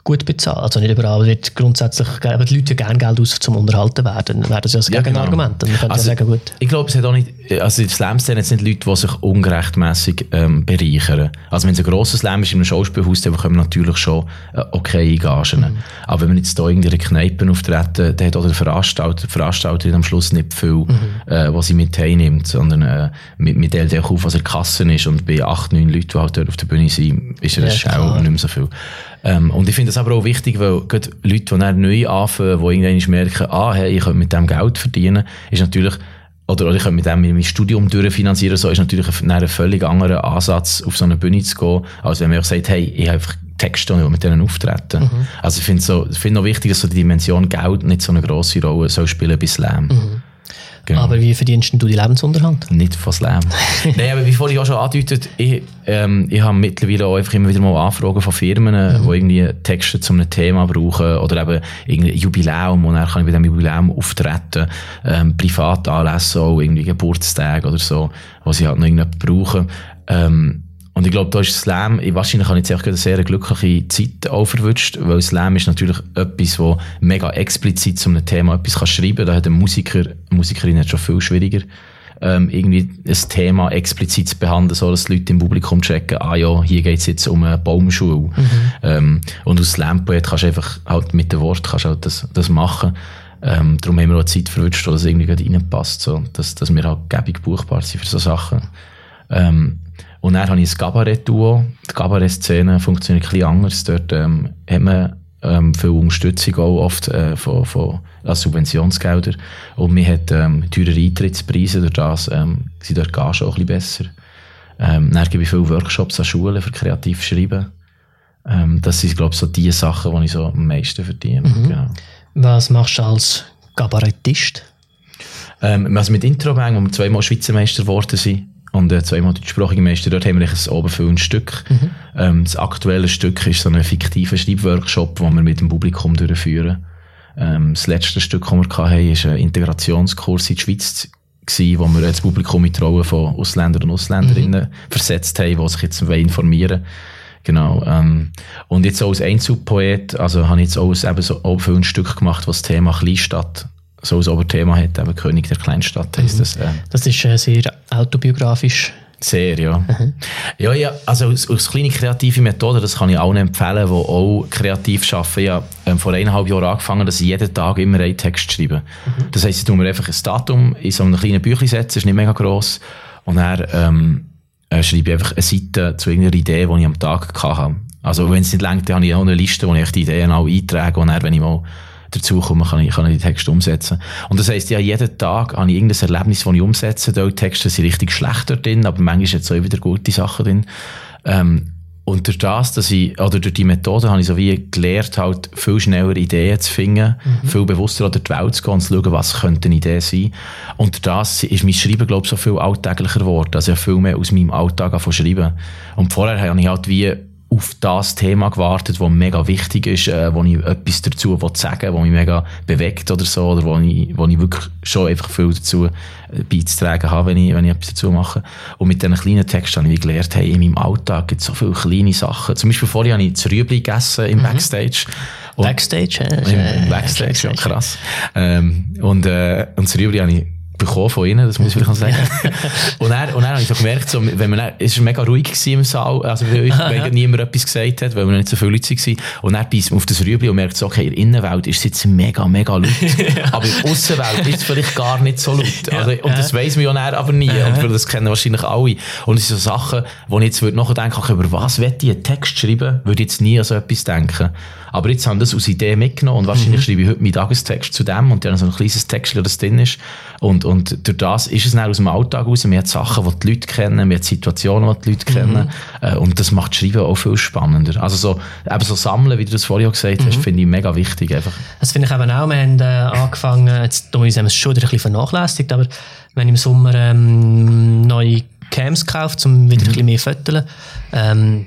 gut bezahlt. Also nicht überall, aber wird grundsätzlich geben die Leute gerne Geld aus, zum unterhalten werden. Dann wäre das ja das ja, Gegenargument. Genau. Man also, ja sagen, gut. Ich glaube, es hat auch nicht, also Slam-Szene sind Leute, die sich ungerechtmäßig ähm, bereichern. Also wenn es ein grosses Slam ist in einem Schauspielhaus, dann bekommen wir natürlich schon äh, okay Gagen. Mhm. Aber wenn man jetzt da in einer Kneipe auftreten, dann hat auch der Veranstalter, Veranstalterin am Schluss nicht viel, mhm. äh, was sie mit heimnimmt, sondern äh, mit, mit auch auf, was er Kassen ist und bei acht, neun Leuten, die halt dort auf der Bühne sind, ist er ja, Schau nicht mehr so viel. Ähm, und ich finde das aber auch wichtig, weil gerade Leute, die dann neu anfangen, die irgendwann merken, ah, hey, ich könnte mit dem Geld verdienen, ist natürlich, oder, oder ich könnte mit dem mein Studium durchfinanzieren, so ist natürlich ein, ein völlig anderer Ansatz, auf so eine Bühne zu gehen, als wenn man auch sagt, hey, ich habe einfach Texte und mit denen auftreten. Mhm. Also ich finde so, ich finde auch wichtig, dass so die Dimension Geld nicht so eine grosse Rolle soll spielen bei Slam. Mhm. Genau. Aber wie verdienst du die Lebensunterhalt? Nicht von Slam. Nein, aber wie vorhin auch schon angedeutet, ich, ähm, ich habe mittlerweile auch einfach immer wieder mal Anfragen von Firmen, mhm. die irgendwie Texte zu einem Thema brauchen oder eben irgendwie Jubiläum und dann kann ich bei diesem Jubiläum auftreten, ähm, Privatanlässe auch, irgendwie Geburtstage oder so, was sie halt noch irgendwie brauchen. Ähm, und ich glaube, da ist Slam, wahrscheinlich habe ich jetzt auch eine sehr glückliche Zeit auch verwünscht, weil Slam ist natürlich etwas, wo mega explizit zu einem Thema etwas kann schreiben kann. Da hat ein Musiker, eine Musikerin hat schon viel schwieriger, ähm, irgendwie ein Thema explizit zu behandeln, so dass Leute im Publikum checken, ah ja, hier geht es jetzt um eine Baumschule. Mhm. Ähm, und aus Slam-Poet kannst du einfach halt mit dem Wort kannst halt das, das machen. Ähm, darum haben wir auch Zeit verwünscht, wo das irgendwie reinpasst, so, dass, dass wir halt gäbig buchbar sind für so Sachen. Ähm, und dann habe ich ein Kabarett-Duo. Die Kabarett-Szene funktioniert ein bisschen anders. Dort ähm, hat man ähm, viel Unterstützung auch oft äh, von, von als Subventionsgelder. Und man hat ähm, teure Eintrittspreise, durch das ähm, sind dort Gagen auch ein bisschen besser. Ähm, dann gebe ich viele Workshops an Schulen für kreativ Schreiben. Ähm, das sind, glaube ich, so die Sachen, die ich so am meisten verdiene. Mhm. Genau. Was machst du als Kabarettist? Ähm, also mit Introbang, wo wir zweimal Schweizer Meister geworden sind, und äh, zweimal deutschsprachige Meister. Dort haben wir ein oberfüllendes Stück. Mhm. Ähm, das aktuelle Stück ist so ein fiktiver Schreibworkshop, den wir mit dem Publikum durchführen. Ähm, das letzte Stück, das wir hatten, ist ein Integrationskurs in die Schweiz gewesen, wo wir das Publikum mit Rollen von Ausländern und Ausländerinnen mhm. versetzt haben, die sich jetzt informieren Genau. Ähm, und jetzt auch als Einzelpoet, also habe ich jetzt auch eben so ein Stück gemacht, was das Thema Kleinstadt so ein Oberthema hat, eben König der Kleinstadt heisst mhm. das. Äh. Das ist äh, sehr autobiografisch. Sehr, ja. Mhm. Ja, ja, also als, als kleine kreative Methode, das kann ich allen empfehlen, die auch kreativ arbeiten. Ich habe ähm, vor eineinhalb Jahren angefangen, dass ich jeden Tag immer einen Text schreibe. Mhm. Das heisst, ich tue mir einfach ein Datum in so einem kleinen Büchlein setzen, ist nicht mega gross, und dann ähm, äh, schreibe ich einfach eine Seite zu irgendeiner Idee, die ich am Tag hatte. Also wenn es nicht längt, dann habe ich auch eine Liste, wo ich die Ideen auch eintrage und dann, wenn ich mal dazu kommen kann, ich, kann ich die Texte umsetzen. Und das heisst, ja, jeden Tag habe ich irgendein Erlebnis, das ich umsetze. Die Texte sind richtig schlecht drin, aber manchmal sind auch wieder gute Sachen drin. Ähm, und durch das, dass ich, oder durch die Methode habe ich so wie gelernt, halt viel schneller Ideen zu finden, mhm. viel bewusster durch die Welt zu gehen und zu schauen, was könnte eine Idee sein. Und durch das ist mein Schreiben, glaube ich, so viel alltäglicher geworden. Also ich habe viel mehr aus meinem Alltag angefangen schreiben. Und vorher habe ich halt wie auf das Thema gewartet, das mega wichtig ist, äh, wo ich etwas dazu sagen will, was mich mega bewegt oder so, oder wo ich, wo ich wirklich schon einfach viel dazu äh, beizutragen habe, wenn ich, wenn ich etwas dazu mache. Und mit diesen kleinen Texten habe ich gelernt, hey, in meinem Alltag gibt es so viele kleine Sachen. Zum Beispiel vorhin habe ich das Rüebli gegessen im mhm. Backstage. Und Backstage, äh, Im, Backstage, ja, krass. Ähm, und, äh, und das Rüebli habe ich bekommen von ihnen, das muss ich vielleicht sagen. und dann, und dann habe ich so gemerkt, so, wenn man dann, es war mega ruhig im Saal, also weil, weil niemand etwas gesagt hat, weil wir nicht so viele Leute waren. Und dann beißt man auf das Rüebli und merkt so, okay, in der Innenwelt ist es jetzt mega, mega laut. aber in der Außenwelt ist es vielleicht gar nicht so laut. Also, und das weiss man ja dann aber nie. Und das kennen wahrscheinlich alle. Und es sind so Sachen, wo ich jetzt nachher denken okay, über was will ich einen Text schreiben, würde ich jetzt nie an so etwas denken. Aber jetzt haben das aus Idee mitgenommen und wahrscheinlich mhm. schreibe ich heute meinen Tagestext zu dem und dann so ein kleines Text, das drin ist. Und, und durch das ist es dann aus dem Alltag raus. Man hat Sachen, die die Leute kennen, man hat Situationen, die die Leute kennen. Mhm. Und das macht Schreiben auch viel spannender. Also so, eben so sammeln, wie du das vorhin auch gesagt hast, mhm. finde ich mega wichtig. Einfach. Das finde ich eben auch. Wir haben äh, angefangen, jetzt haben wir es schon wieder ein bisschen vernachlässigt, aber wir haben im Sommer ähm, neue Cams gekauft, um wieder mhm. ein bisschen mehr zu. Ähm,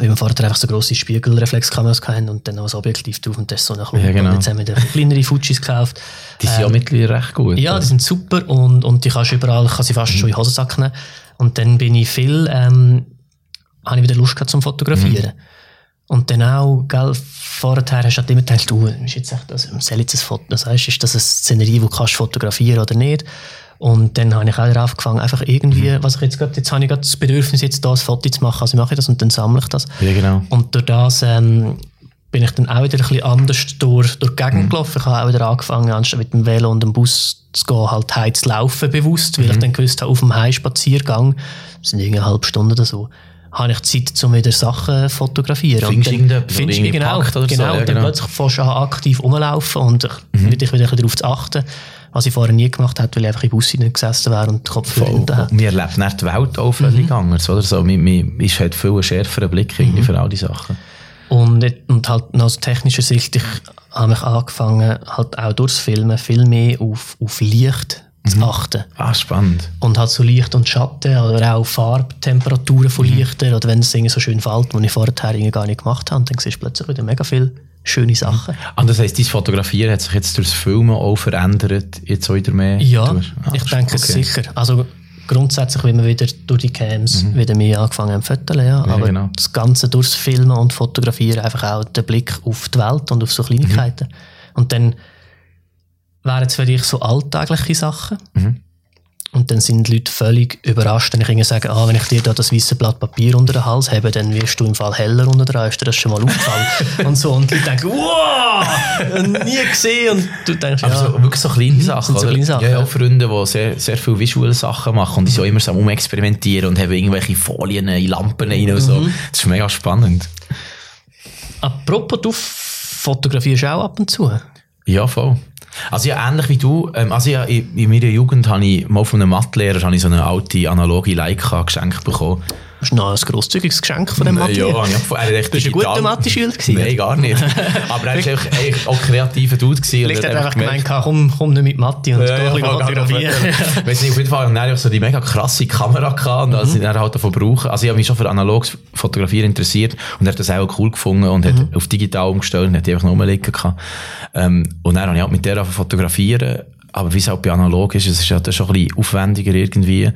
weil wir vorher einfach so grosse Spiegelreflexkameras hatten und dann auch das Objektiv drauf und das so nach ja, genau. Und jetzt haben wir kleinere Fujis gekauft. Die sind ähm, ja mittlerweile recht gut. Ja, die sind super und, und die kannst du überall, kann sie fast mhm. schon in den Hosensack nehmen. Und dann bin ich viel, ähm, habe ich wieder Lust gehabt zum Fotografieren. Mhm. Und dann auch, gell, vorher hast du halt immer gedacht, du, ist jetzt echt, also, soll jetzt ein Foto, das heißt, ist das eine Szenerie, die du kannst fotografieren oder nicht? Und dann habe ich auch darauf angefangen, einfach irgendwie, mhm. was ich jetzt gerade, jetzt habe ich gerade das Bedürfnis, jetzt da ein Foto zu machen, also mache ich das und dann sammle ich das. Ja, genau. Und durch das ähm, bin ich dann auch wieder ein bisschen anders durch, durch die Gegend mhm. gelaufen. Ich habe auch wieder angefangen, anstatt mit dem Velo und dem Bus zu gehen, halt heim zu laufen bewusst, weil mhm. ich dann gewusst habe, auf dem Heimspaziergang, das sind irgendwie eine halbe Stunde oder so, habe ich Zeit, um wieder Sachen zu fotografieren. Findest du irgendetwas, findest du genau, oder genau, so? Ja, und dann genau. plötzlich fängst du an, aktiv rumlaufen und ich mhm. dich wieder darauf zu achten was ich vorher nie gemacht habe, weil ich einfach im Bus gesessen wäre und den Kopf verbunden hätte. Wir erleben nicht die Welt auch völlig mhm. anders, oder? So, man, man ist halt viel schärferer Blick mhm. für all die Sachen. Und, und halt noch aus technischer Sicht, ich habe mich angefangen, halt auch durchs Filmen viel mehr auf, auf Licht zu mhm. achten. Ah, spannend. Und halt so Licht und Schatten oder auch Farbtemperaturen von mhm. Lichtern oder wenn es so schön fällt, was ich vorher gar nicht gemacht habe, dann siehst du plötzlich wieder mega viel schöne Sachen. Ah, das heisst, dein Fotografieren hat sich jetzt durchs Filmen auch verändert, jetzt wieder mehr? Ja, ah, ich denke okay. sicher. Also grundsätzlich, wenn wir wieder durch die Cams mhm. wieder mehr angefangen haben zu fotografieren, ja. ja. aber genau. das Ganze durchs Filmen und Fotografieren einfach auch der Blick auf die Welt und auf so Kleinigkeiten. Mhm. Und dann wären es für dich so alltägliche Sachen. Mhm. Und dann sind die Leute völlig überrascht, wenn ich ihnen sage, ah, wenn ich dir da das weiße Blatt Papier unter den Hals habe, dann wirst du im Fall heller unter der Ist dir das schon mal aufgefallen? und so. Und die Leute denken, wow, nie gesehen. Und du denkst, ja. Aber so, wirklich so kleine Sachen. So kleine Sachen. Ja, ja, Freunde, die sehr, sehr viele visuelle Sachen machen und die so immer so umexperimentieren und haben irgendwelche Folien in Lampen rein und so. Mhm. Das ist mega spannend. Apropos, du fotografierst auch ab und zu? Ja, voll. Also ja, ähnlich wie du, ähm, also ja, in, in meiner Jugend habe ich mal von einem Mathelehrer so eine alte analoge Leica geschenkt bekommen. Das ist noch ein grosszügiges Geschenk von dem Mathe. Ja, ja, er echt Bist du ein guter Mathe-Schüler Nein, gar nicht. Aber er war eigentlich auch kreativer Dude. Vielleicht hat er einfach gemeint, komm, komm nicht mit Mathe und ja, ein bisschen fotografieren. Weißt du, auf jeden Fall ich so die mega krasse Kamera gehabt und mhm. dann halt davon brauchen. Also ich habe mich schon für analoges Fotografieren interessiert und er hat das auch cool gefunden und mhm. hat auf digital umgestellt und hat die einfach noch rumliegen gehabt. Ähm, und dann habe ich halt mit der fotografieren aber wie es auch bei analog ist, es ist ja schon ein bisschen aufwendiger irgendwie.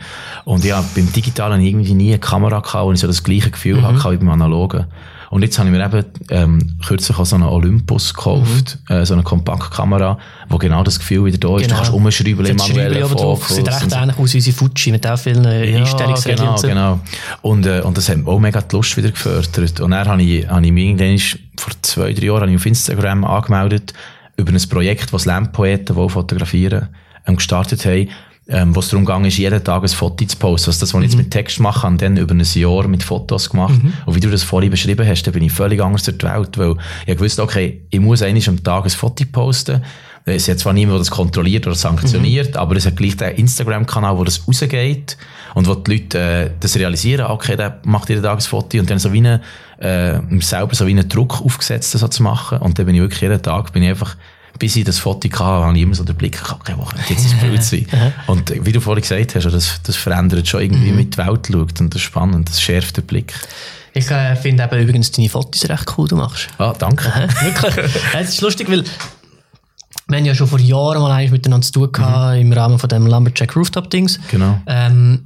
Und ja, beim Digitalen irgendwie nie eine Kamera gehabt und ich so das gleiche Gefühl mhm. hatte wie beim Analogen. Und jetzt habe ich mir eben ähm, kürzlich auch so einen Olympus gekauft, mhm. äh, so eine Kompaktkamera, wo genau das Gefühl wieder da ist. Genau. Du kannst umschreiben im manuellen Fokus. Sieht recht ähnlich aus wie unsere Fuji, mit auch vielen äh, ja, Einstellungsregeln. Genau, genau. Und, äh, und das hat auch mega die Lust wieder gefördert. Und dann habe ich, habe ich mich irgendwann vor zwei, drei Jahren auf Instagram angemeldet, über ein Projekt, das Lampoeten, die fotografieren, ähm, gestartet haben, ähm, wo es darum ging, jeden Tag ein Foto zu posten. Also das, was ich jetzt mhm. mit Text mache, habe dann über ein Jahr mit Fotos gemacht. Mhm. Und wie du das vorhin beschrieben hast, da bin ich völlig anders durch die Welt, weil ich wusste, okay, ich muss eigentlich am Tag ein Foto posten. Es hat zwar niemand, der das kontrolliert oder sanktioniert, mhm. aber es hat gleich den Instagram-Kanal, wo das rausgeht und wo die Leute äh, das realisieren, okay, der macht jeden Tag ein Foto und dann so wie eine, äh, selber so wie einen Druck aufgesetzt, das so zu machen. Und dann bin ich wirklich jeden Tag, bin ich einfach bis ich das Foto hatte, habe ich immer so den Blick gehabt, okay, wo könnte jetzt das Bild sein? und wie du vorhin gesagt hast, das, das verändert schon irgendwie, mhm. mit die Welt schaut und das ist spannend, das schärft den Blick. Ich äh, finde eben übrigens deine Fotos recht cool, du machst. Ah, danke. Wirklich. Es ist lustig, weil wir haben ja schon vor Jahren mal eigentlich miteinander zu tun gehabt, mhm. im Rahmen von dem Lumberjack Rooftop Dings. Genau. Ähm,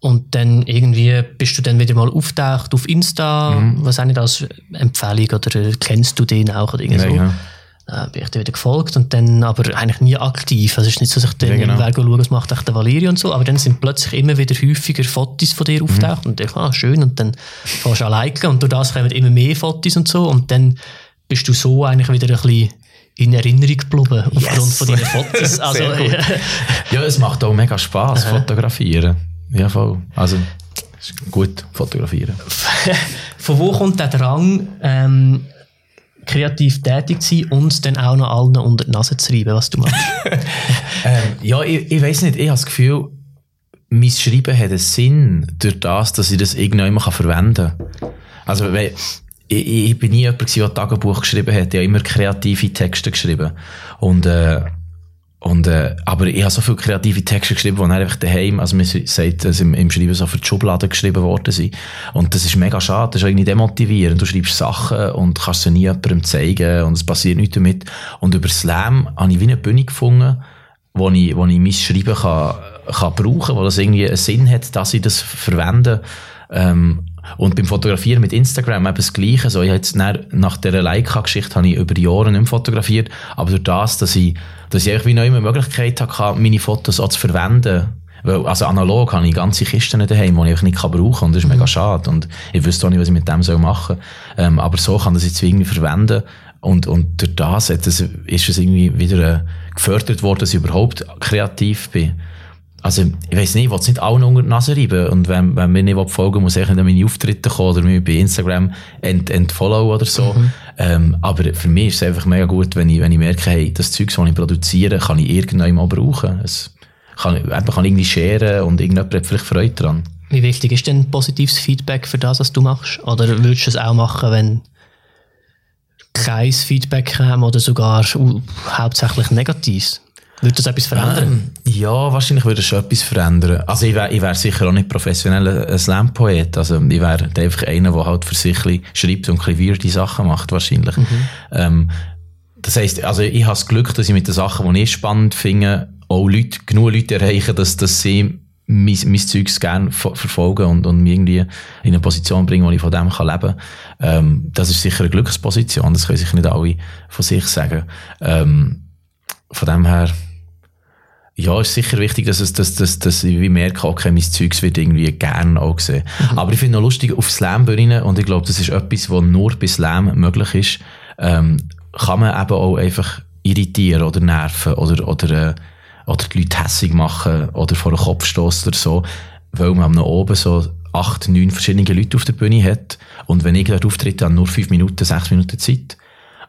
und dann irgendwie bist du dann wieder mal auftaucht auf Insta, mhm. was auch nicht als Empfehlung oder kennst du den auch oder irgendwie ja, so. Ja. äh, bin ich dir wieder gefolgt und dann aber eigentlich nie aktiv. Also es ist nicht so, dass ich dann Ja, genau. Weg schaue, was macht der Valerio und so, aber dann sind plötzlich immer wieder häufiger Fotos von dir auftaucht und ich, ah, schön, und dann fährst du an liken und durch das kommen immer mehr Fotos und so und dann bist du so eigentlich wieder ein bisschen in Erinnerung geblieben aufgrund von deinen Fotos. Also, gut. Ja, es macht auch mega Spaß, fotografieren. Ja, voll. Also, es ist gut, fotografieren. von wo kommt der Drang, ähm, kreativ tätig zu sein und dann auch noch allen unter die Nase zu reiben, was du machst? Ähm, ja, ich, ich weiß nicht, ich habe das Gefühl, mein Schreiben hat einen Sinn durch das, dass ich das irgendwann mal verwenden kann. Also, ich, ich bin nie jemand der Tagebuch geschrieben hat. Ich habe immer kreative Texte geschrieben. Und, äh, und, äh, aber ich habe so viele kreative Texte geschrieben, die dann einfach daheim, also man sagt, dass im, im Schreiben so für die Schubladen geschrieben worden sind. Und das ist mega schade, das ist irgendwie demotivierend. Du schreibst Sachen und kannst sie nie jemandem zeigen und es passiert nichts damit. Und über Slam habe ich wie eine Bühne gefunden, wo ich, wo ich mein Schreiben kann, kann brauchen, wo das irgendwie einen Sinn hat, dass ich das verwende. Ähm, und beim Fotografieren mit Instagram eben das Gleiche. So, ich jetzt nach, nach dieser Leica-Geschichte habe ich über Jahre nicht mehr fotografiert, aber durch das, dass ich, dass ich eigentlich wie noch immer die Möglichkeit hatte, meine Fotos auch zu verwenden, weil, also analog habe ich ganze Kisten daheim, die ich nicht kann brauchen kann. Und das ist mega schade. Und ich wüsste auch nicht, was ich mit dem soll machen soll. Ähm, aber so kann ich das jetzt irgendwie verwenden. Und, und durch das es, ist es irgendwie wieder äh, gefördert worden, dass ich überhaupt kreativ bin. Also, ich weiss nicht, ich will es nicht allen unter die Nase reiben. Und wenn, wenn mir nicht folgen muss ich nicht an meine Auftritte kommen oder mich bei Instagram ent, entfollow oder so. Ähm, aber für mich ist es einfach mega gut, wenn ich, wenn ich merke, hey, das Zeug, das ich produziere, kann ich irgendwann mal brauchen. Es kann, eben kann irgendwie scheren und irgendjemand hat vielleicht Freude dran. Wie wichtig ist denn positives Feedback für das, was du machst? Oder würdest du es auch machen, wenn kein Feedback käme oder sogar uh, hauptsächlich negatives? Würde das etwas verändern? Ähm, ja, wahrscheinlich würde es schon etwas verändern. Also ich wäre wär sicher auch nicht professioneller äh, Slam-Poet. Also ich wäre einfach einer, der halt für sich ein schreibt und ein weirde Sachen macht, wahrscheinlich. Ähm, das heisst, also ich habe das Glück, dass ich mit den Sachen, die ich spannend finde, auch Leute, genug Leute erreichen, dass, dass sie mein, mein Zeugs gerne ver verfolgen und, und mich irgendwie in eine Position bringen, wo ich von dem kann leben kann. Ähm, das ist sicher eine Glücksposition, das können sich nicht alle von sich sagen. Ähm, von dem her, ja, ist sicher wichtig, dass, es, dass, dass, dass ich wie merke, okay, mein Zeugs wird irgendwie gern auch gesehen. Aber ich finde noch lustig, auf Slam-Bühnen, und ich glaube, das ist etwas, was nur bei Slam möglich ist, ähm, kann man eben auch einfach irritieren oder nerven oder, oder, äh, oder die Leute hässig machen oder vor den Kopf stoßen oder so, weil man am oben so acht, neun verschiedene Leute auf der Bühne hat und wenn ich dort auftritt, dann nur fünf Minuten, sechs Minuten Zeit.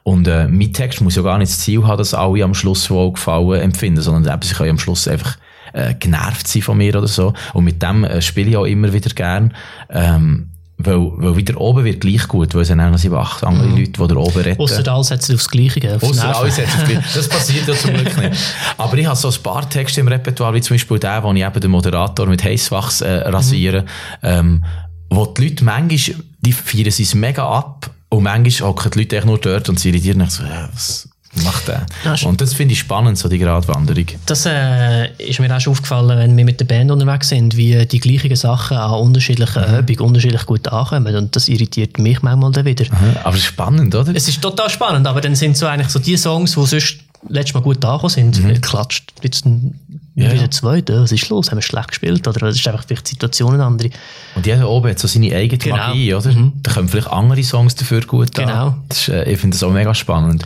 Und äh, mein Text muss ja gar nicht das Ziel haben, dass alle am Schluss wohl gefallen empfinden, sondern eben, sie können am Schluss einfach äh, genervt sein von mir oder so. Und mit dem äh, spiele ich auch immer wieder gern. Ähm, weil, weil wieder oben wird gleich gut, weil es sind auch noch acht andere Leute, die da oben reden. Ausser alles setzt aufs Gleiche. Aufs Ausser alles hat es nicht. Das passiert ja zum Glück nicht. Aber ich habe so ein paar Texte im Repertoire, wie zum Beispiel der, wo ich eben den Moderator mit Heißwachs äh, rasiere, ähm, wo die Leute manchmal, die feiern es mega ab und manchmal hocken die Leute echt nur dort und sie irritieren sich so, äh, was macht der? Ja, ist- und das finde ich spannend, so die Gratwanderung. Das äh, ist mir auch schon aufgefallen, wenn wir mit der Band unterwegs sind, wie die gleichen Sachen an unterschiedlichen Mhm. Übungen unterschiedlich gut ankommen. Und das irritiert mich manchmal dann wieder. Aber es ist spannend, oder? Es ist total spannend, aber dann sind so eigentlich so die Songs, die sonst letztes Mal gut angekommen sind, mhm. klatscht jetzt ein, Ja, wieder ja. zweite. Was ist los? Haben wir schlecht gespielt? Oder es ist einfach vielleicht die Situation eine andere? Und jeder oben hat so seine eigene Genau. Magie, oder? Da kommen vielleicht andere Songs dafür gut Genau. an. Ist, äh, ich finde das auch mega spannend.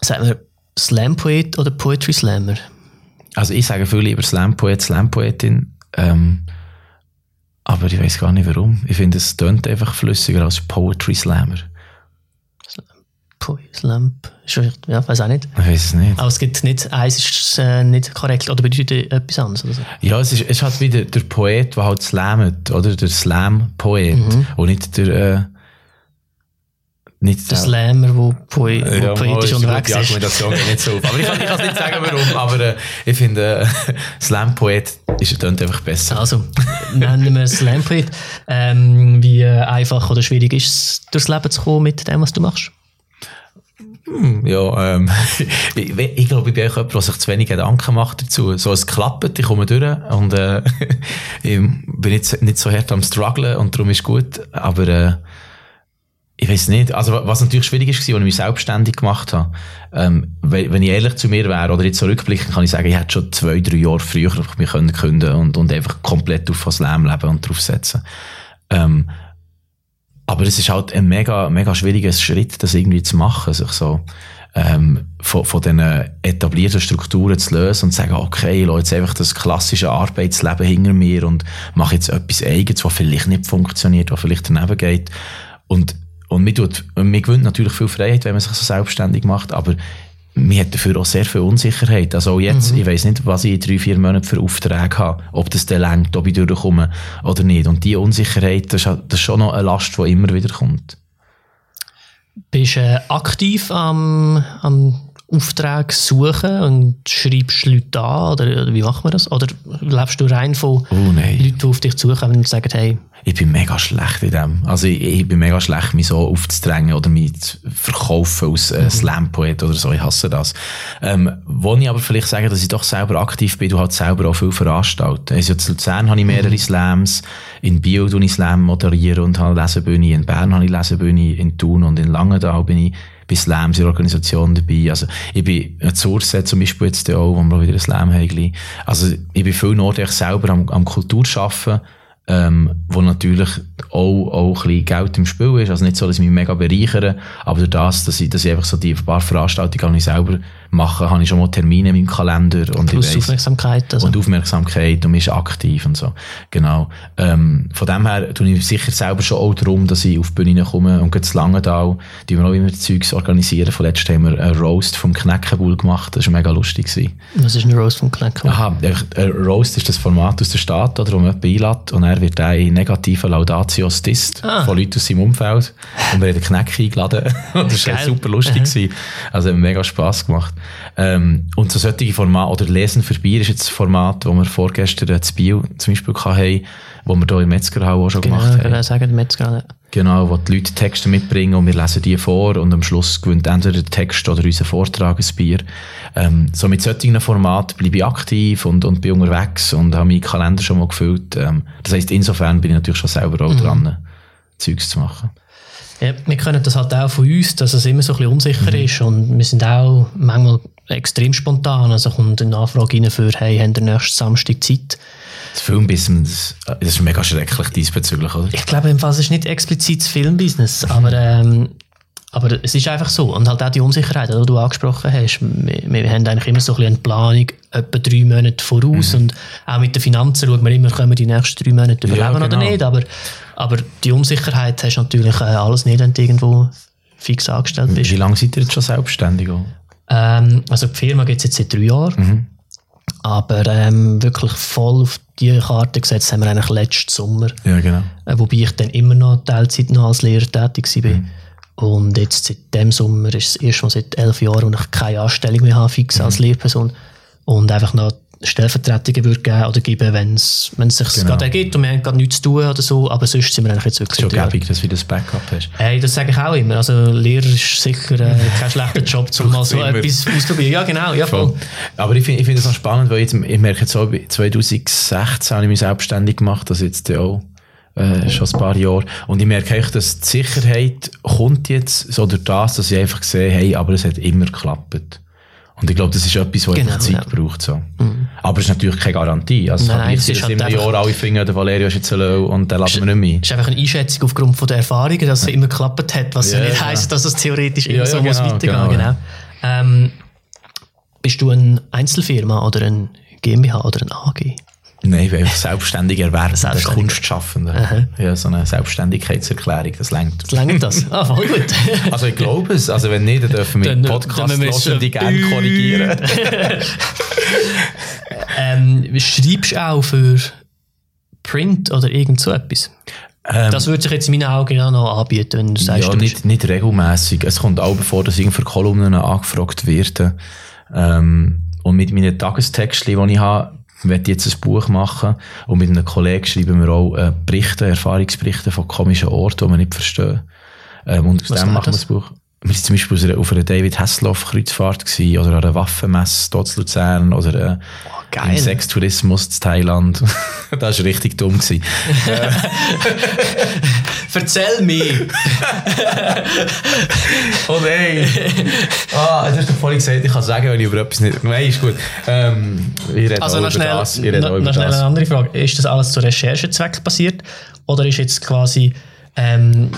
Sagen wir Slam-Poet oder Poetry Slammer? Also ich sage viel lieber Slam-Poet, Slam-Poetin. Ähm, aber ich weiß gar nicht warum. Ich finde, es tönt einfach flüssiger als Poetry Slammer. Po Slam, ist vielleicht- ja, weiß auch nicht. Ich weiß es nicht. Aber es gibt nicht, eins ist äh, nicht korrekt oder bedeutet etwas anderes. Oder so. Ja, es ist, es ist halt wieder der Poet, der halt slammet, oder? Der Slam-Poet. Und nicht der, äh, nicht Der Slammer, der po Ja, poetisch ist unterwegs Die ist. Argumentation geht nicht so auf. Aber ich kann, ich kann nicht sagen, warum. Aber äh, ich finde, äh, Slam-Poet ist tönt einfach besser. Also, nennen wir Slam-Poet. Ähm, wie einfach oder schwierig ist es, durchs Leben zu kommen mit dem, was du machst? Ja, ähm, ich, ich glaube, ich bin auch jemand, der sich zu wenig Gedanken macht dazu. So, es klappt, ich komme durch und äh, ich bin jetzt nicht so hart am strugglen und darum ist gut, aber äh, ich weiß nicht. Also, was natürlich schwierig ist, als ich mich selbstständig gemacht habe, ähm, wenn ich ehrlich zu mir wäre oder jetzt zurückblicken, kann ich sagen, ich hätte schon zwei, drei Jahre früher mich können künden und, und einfach komplett auf das Leben leben und drauf setzen. Ähm, aber es ist halt ein mega, mega schwieriger Schritt, das irgendwie zu machen, sich so, ähm, von, von diesen etablierten Strukturen zu lösen und zu sagen, okay, ich lasse jetzt einfach das klassische Arbeitsleben hinter mir und mache jetzt etwas Eigenes, was vielleicht nicht funktioniert, was vielleicht daneben geht. Und und man, tut, man gewinnt natürlich viel Freiheit, wenn man sich so selbstständig macht, aber man hat dafür auch sehr viel Unsicherheit. Also auch jetzt, mhm. ich weiß nicht, was ich in drei, vier Monaten für Aufträge habe, ob das dann längt, ob ich durchkomme oder nicht. Und diese Unsicherheit, das ist, das ist schon noch eine Last, die immer wieder kommt. Bist du äh, aktiv am, am Aufträge suchen und schreibst Leute an? Oder wie macht man das? Oder lebst du rein von oh, Leuten, die auf dich zukommen und sagen, hey, ich bin mega schlecht in dem. Also ich, ich bin mega schlecht, mich so aufzudrängen oder mich zu verkaufen als äh, mhm. Slam-Poet oder so. Ich hasse das. Ähm, wo ich aber vielleicht sagen, dass ich doch selber aktiv bin, du halt selber auch viel veranstalten. Also in Luzern habe ich mehrere mhm. Slams, in Bio tue ich Slam moderieren und habe Lesebühne, in Bern habe ich Lesebühne, in Thun und in Langenthal bin ich bei Slams in der Organisation dabei. Also, ich bin ein Source zum Beispiel jetzt auch, wo wir wieder ein Slam haben. Also, ich bin viel Nord selber am, am Kultur arbeiten ähm, wo natürlich auch, auch ein bisschen Geld im Spiel ist. Also nicht so, dass ich mich mega bereichere, aber durch das, dass ich, dass ich einfach so die paar Veranstaltungen, die ich selber mache, habe ich schon mal Termine in meinem Kalender. Und Plus weiss, Aufmerksamkeit. Also. Und Aufmerksamkeit und man ist aktiv und so. Genau. Ähm, von dem her tue ich sicher selber schon auch darum, dass ich auf die Bühne komme und jetzt Langenthal, die wir auch immer Zeugs organisieren. Von letztem haben wir einen Roast vom Kneckenbull gemacht. Das war mega lustig. Gewesen. Was ist ein Roast vom Kneckenbull? Aha, ein Roast ist das Format aus der Stadt, oder, wo man jemanden einlädt und er wird in negativen Laudatios disst ah. von Leuten aus seinem Umfeld. Und wir haben den Kneck eingeladen. das war super lustig. Gewesen. Also hat mega Spass gemacht. Ähm, und so solche Formate, oder Lesen für Bier ist jetzt ein Format, das wir vorgestern in Biel zum Beispiel hatten, wo wir hier im Metzgerhau auch schon genau, gemacht haben. Genau, sagen, Metzger. Genau, wo die Leute Texte mitbringen und wir lesen die vor und am Schluss gewinnt entweder der Text oder unser Vortrag ein Bier. Ähm, so mit solchen Formaten bleibe ich aktiv und, und bin unterwegs und habe meinen Kalender schon mal gefüllt. Ähm, das heisst, insofern bin ich natürlich schon selber auch mhm. dran, Zeugs zu machen. Ja, wir können das halt auch von uns, dass es immer so ein bisschen unsicher mhm. ist und wir sind auch manchmal extrem spontan. Also kommt eine Nachfrage rein für, hey, haben wir nächsten Samstag Zeit? Das Filmbusiness, das ist mega schrecklich diesbezüglich, oder? Ich glaube, es ist nicht explizit das Filmbusiness, aber, ähm, aber es ist einfach so. Und halt auch die Unsicherheit, die du angesprochen hast. Wir, wir haben eigentlich immer so ein bisschen eine Planung, etwa drei Monate voraus. Mhm. Und auch mit den Finanzen schauen wir immer, können wir die nächsten drei Monate überleben ja, genau. oder nicht. Aber, aber die Unsicherheit hast du natürlich äh, alles nicht, wenn du irgendwo fix angestellt bist. Wie lange seid ihr jetzt schon selbstständig? Ähm, also die Firma gibt es jetzt seit drei Jahren. Mhm. Aber ähm, wirklich voll auf die Karte gesetzt haben wir eigentlich letzten Sommer. Ja, genau. Äh, wobei ich dann immer noch Teilzeit noch als Lehrer tätig war. Mhm. Und jetzt seit dem Sommer ist es erst mal seit elf Jahren, wo ich keine Anstellung mehr habe, fix mhm. als Lehrperson. Und einfach noch Stellvertretungen würde geben oder geben, wenn es sich genau. gerade ergibt und wir haben gerade nichts zu tun oder so, aber sonst sind wir eigentlich jetzt wirklich... Es ist schon gäbig, dass du das Backup hast. Hey, das sage ich auch immer, also Lehrer ist sicher äh, kein schlechter Job, um mal so etwas auszuprobieren. Ja, genau, ja voll. voll. Aber ich finde ich find das auch spannend, weil jetzt, ich merke jetzt auch, 2016 habe ich mich selbstständig gemacht, das jetzt auch äh, schon ein paar Jahre. Und ich merke eigentlich, dass die Sicherheit kommt jetzt so durch das, dass ich einfach sehe, hey, aber es hat immer geklappt. Und ich glaube, das ist etwas, was genau, einfach Zeit ja. braucht. So. Mhm. Aber es ist natürlich keine Garantie. Also Nein, es ist halt immer Jahr alle finden, der Valerio ist jetzt low und dann lassen wir nicht mehr. Es ist einfach eine Einschätzung aufgrund von der Erfahrungen, dass es immer geklappt hat, was ja, nicht ja. heisst, dass es theoretisch immer ja, so genau, muss weitergehen. Genau, genau. Ähm, bist du eine Einzelfirma oder ein GmbH oder ein AG? Nein, ich bin einfach selbstständig erwerbender Selbstständig. Kunstschaffender. Ja, so eine Selbstständigkeitserklärung, das längt. Das längt das? Ah, voll gut. also ich glaube es. Also wenn nicht, dann dürfen wir mit Podcast die gerne korrigieren. ähm, schreibst du auch für Print oder irgend so etwas? Ähm, das würde sich jetzt in meinen Augen auch noch anbieten, wenn du sagst, Ja, du nicht, nicht regelmäßig. Es kommt auch bevor, dass ich für Kolumnen angefragt werde. Ähm, und mit meinen Tagestexten, die ich habe, möchte jetzt ein Buch machen und mit einem Kollegen schreiben wir auch äh, Berichte, Erfahrungsberichte von komischen Orten, die wir nicht verstehen. Ähm, und aus Was dem machen wir das Buch. Wir waren zum Beispiel auf einer, auf einer David Hasselhoff Kreuzfahrt gewesen, oder an einer Waffenmesse dort in Luzern oder äh, Oh, im Sextourismus in Thailand. das war richtig dumm. Gewesen. Erzähl mir! Oh nein! ah, du hast doch vorhin gesagt, ich kann sagen, wenn ich über etwas nicht... Nein, ist gut. Ähm, ich rede Also noch über schnell, das. Ich rede noch, noch schnell das. eine andere Frage. Ist das alles zu Recherchezweck passiert? Oder ist jetzt quasi ähm,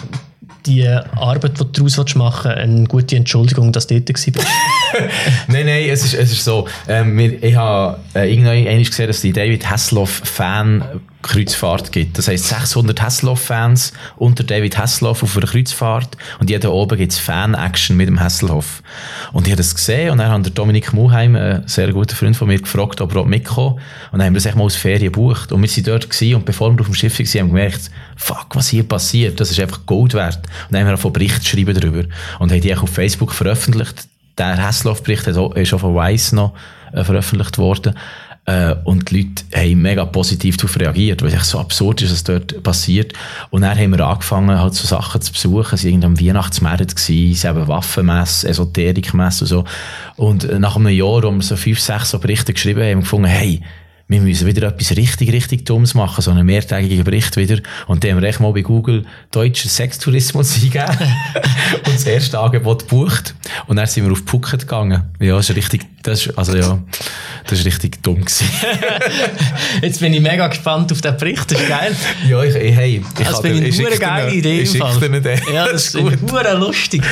die Arbeit, die du daraus machen willst, eine gute Entschuldigung, dass du dort warst? Nein, nein, es ist, es ist so. Ähm, ich habe äh, irgendwann gesehen, dass die David Hasselhoff Fan Kreuzfahrt gibt. Das heisst 600 Hasselhoff-Fans unter David Hasselhoff auf einer Kreuzfahrt und jeder oben gibt es Fan-Action mit dem Hasselhoff. Und ich habe das gesehen und dann hat der Dominik Muheim, ein sehr guter Freund von mir, gefragt, ob er mitkommen Und dann haben wir das echt mal als Ferien gebucht. Und wir sind dort gewesen und bevor wir auf dem Schiff waren, haben wir gemerkt, fuck, was hier passiert, das ist einfach Gold wert. Und dann haben wir auch Bericht geschrieben darüber und haben die auch auf Facebook veröffentlicht. Der Hasselhoff-Bericht ist auch ist auch von Weiss noch äh, veröffentlicht worden. Äh, und die Leute haben mega positiv darauf reagiert, weil es so absurd ist, was dort passiert. Und dann haben wir angefangen, halt so Sachen zu besuchen. Sie waren am Weihnachtsmarkt, sie haben Waffenmesse, Esoterikmesse und so. Und äh, nach einem Jahr, wo wir so fünf, sechs so Berichte geschrieben haben, haben wir gefunden, hey, wir müssen wieder etwas richtig, richtig Dummes machen, so einen mehrtägigen Bericht wieder. Und dann haben wir echt mal bei Google deutscher Sextourismus eingegeben und das erste Angebot gebucht. Und dann sind wir auf Phuket gegangen. Ja, das ist richtig, das ist, also ja, das ist richtig dumm gewesen. Jetzt bin ich mega gespannt auf den Bericht, das ist geil. ja, ich, hey, ich Das ich eine dir geile. Idee. Im Fall. Ja, das ist hure lustig.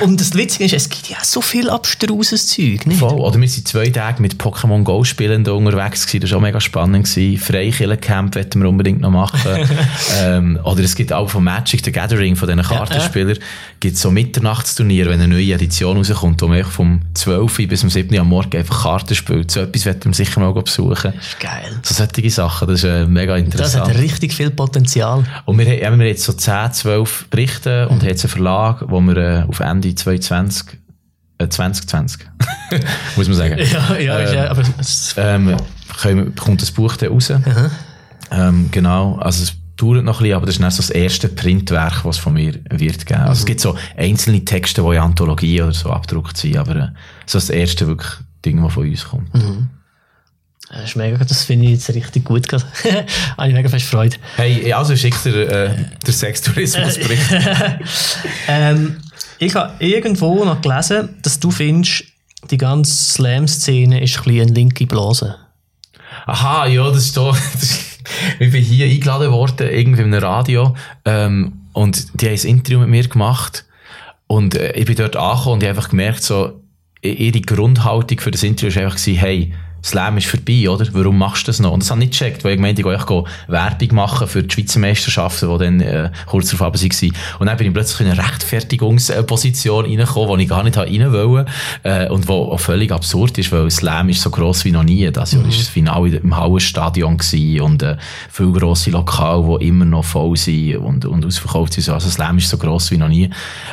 Und das Witzige ist, es gibt ja so viel abstruses Zeug, nicht? Voll. Oder wir sind zwei Tage mit Pokémon Go Spielenden unterwegs gewesen. Das war auch mega spannend gewesen. Freikillercamp wollten wir unbedingt noch machen. ähm, oder es gibt auch von Magic the Gathering, von diesen Kartenspielern, gibt so Mitternachtsturnier, wenn eine neue Edition rauskommt, wo man vom 12 Uhr bis zum 7 Uhr am Morgen einfach Karten spielt. So etwas wollten wir sicher mal besuchen. Das ist geil. So solche Sachen, das ist äh, mega Das interessant. hat richtig viel Potenzial. Und wir, haben- ja, wir haben jetzt so 10, 12 Berichte und haben jetzt einen Verlag, wo wir äh, auf Ende 2020, äh, 2020, muss man sagen, Ja, ja, ist ja aber ähm, kommt das Buch dann raus. Ähm, genau, also dauert noch ein bisschen, aber das ist so das erste Printwerk, was von mir wird geben. Also es gibt so einzelne Texte, die in Anthologie oder so abgedruckt sind, aber äh, so das erste wirklich Ding, das von uns kommt. das ist mega, das finde ich jetzt richtig gut. gerade. Habe ich mega fest Freude. Hey, also schickt dir äh, der Sextourismusbericht. Ähm, ich habe irgendwo noch gelesen, dass du findest, die ganze Slam-Szene ist ein bisschen eine linke Blase. Aha, ja, das ist doch. Ich bin hier eingeladen worden, irgendwie in einem Radio, ähm, und die haben ein Interview mit mir gemacht. Und äh, ich bin dort angekommen und ich habe einfach gemerkt, so, ihre Grundhaltung für das Interview war einfach, hey, Slam ist vorbei, oder? Warum machst du das noch? Und das habe ich nicht gecheckt, weil ich gemeint, ich gehe Werbung machen für die Schweizer Meisterschaften, die dann äh, kurz darauf waren. Und dann bin ich plötzlich in eine Rechtfertigungsposition reingekommen, wo ich gar nicht rein wollte, äh, und wo auch völlig absurd ist, weil Slam ist so gross wie noch nie. Das Jahr war das Finale im Hallenstadion gewesen und äh, viele grosse Lokale, die immer noch voll sind und, und ausverkauft sind. Also Slam ist so gross wie noch nie.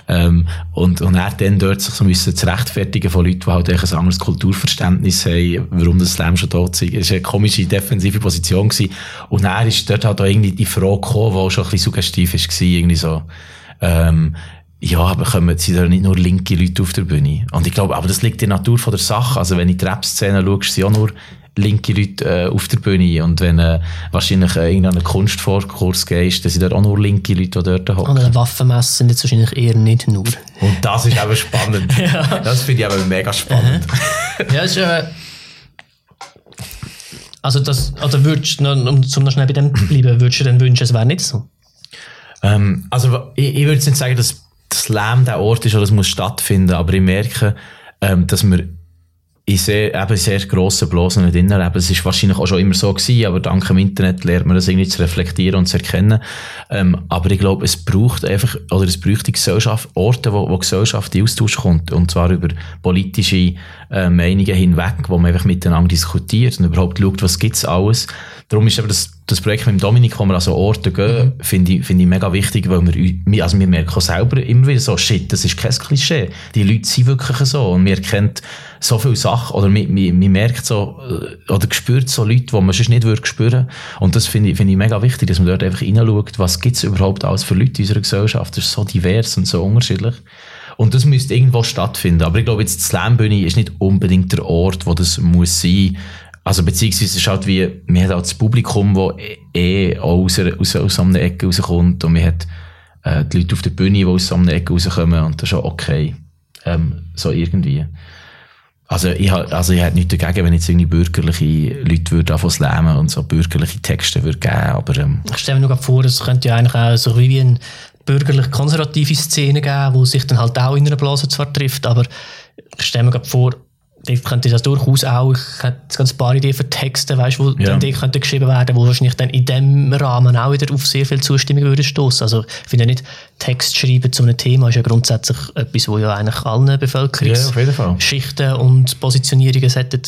Ähm, und, und er dann dort sich so müssen zu rechtfertigen von Leuten, die halt ein anderes Kulturverständnis haben, warum das Slam schon tot ist. Es war eine komische defensive Position gewesen. Und er ist dort halt auch irgendwie die Frage gekommen, die auch schon ein bisschen suggestiv war, irgendwie so, ähm, ja, aber kommen sind da nicht nur linke Leute auf der Bühne. Und ich glaube, aber das liegt in der Natur von der Sache. Also wenn ich die Rap-Szene schaue, sind auch nur linke Leute äh, auf der Bühne. Und wenn äh, wahrscheinlich äh, irgendeinen Kunstvorkurs gehst, dann sind dort auch nur linke Leute, die dort hocken. Oder eine Waffenmesse sind jetzt wahrscheinlich eher nicht nur. Und das ist eben spannend. Das finde ich aber mega spannend. ja, ist äh, Also das, oder würdest du, um zum noch schnell bei dem bleiben, würdest du dir dann wünschen, es wäre nicht so? Ähm, also ich, ich würde jetzt nicht sagen, dass das Slam der Ort ist oder es muss stattfinden, aber ich merke, ähm, dass wir in sehr, eben sehr grossen Blasen nicht drin leben. Es ist wahrscheinlich auch schon immer so gewesen, aber dank dem Internet lernt man das irgendwie zu reflektieren und zu erkennen. Ähm, aber ich glaube, es braucht einfach, oder es braucht die Gesellschaft, Orte, wo, wo Gesellschaft in Austausch kommt. Und zwar über politische äh, Meinungen hinweg, wo man einfach miteinander diskutiert und überhaupt schaut, was gibt's alles. Darum ist aber das, das Projekt mit dem Dominik, wo wir an so Orte gehen, finde ich, finde ich mega wichtig, weil wir, also wir merken auch selber immer wieder so, shit, das ist kein Klischee. Die Leute sind wirklich so und wir erkennen so viele Sachen oder man, man, man merkt so, äh, oder spürt so Leute, die man sonst nicht würde spüren. Und das finde ich, finde ich mega wichtig, dass man dort einfach hineinschaut, was gibt's überhaupt alles für Leute in unserer Gesellschaft. Das ist so divers und so unterschiedlich. Und das müsste irgendwo stattfinden. Aber ich glaube, jetzt die Slam-Bühne ist nicht unbedingt der Ort, wo das muss sein. Also beziehungsweise ist halt wie, man hat auch das Publikum, das eh auch aus, aus, aus einer Ecke rauskommt und man hat äh, die Leute auf der Bühne, die aus einer Ecke rauskommen und das ist auch okay. Ähm, so irgendwie. Also ich, also ich hätte nichts dagegen, wenn jetzt irgendwie bürgerliche Leute würden davon slammen und so bürgerliche Texte würde geben, aber... Ähm, ich stelle mir nur vor, es könnte ja eigentlich auch so wie eine bürgerlich-konservative Szene geben, wo sich dann halt auch in einer Blase zwar trifft, aber ich stelle mir vor, dort könnte das durchaus auch, ich hätte ganz paar Ideen für Texte, weißt, wo ja. dann die könnten geschrieben werden, wo wahrscheinlich dann in dem Rahmen auch wieder auf sehr viel Zustimmung würde stoßen. Also ich finde nicht, Text schreiben zu einem Thema ist ja grundsätzlich etwas, wo ja eigentlich allen Bevölkerungsschichten ja, und Positionierungen sollten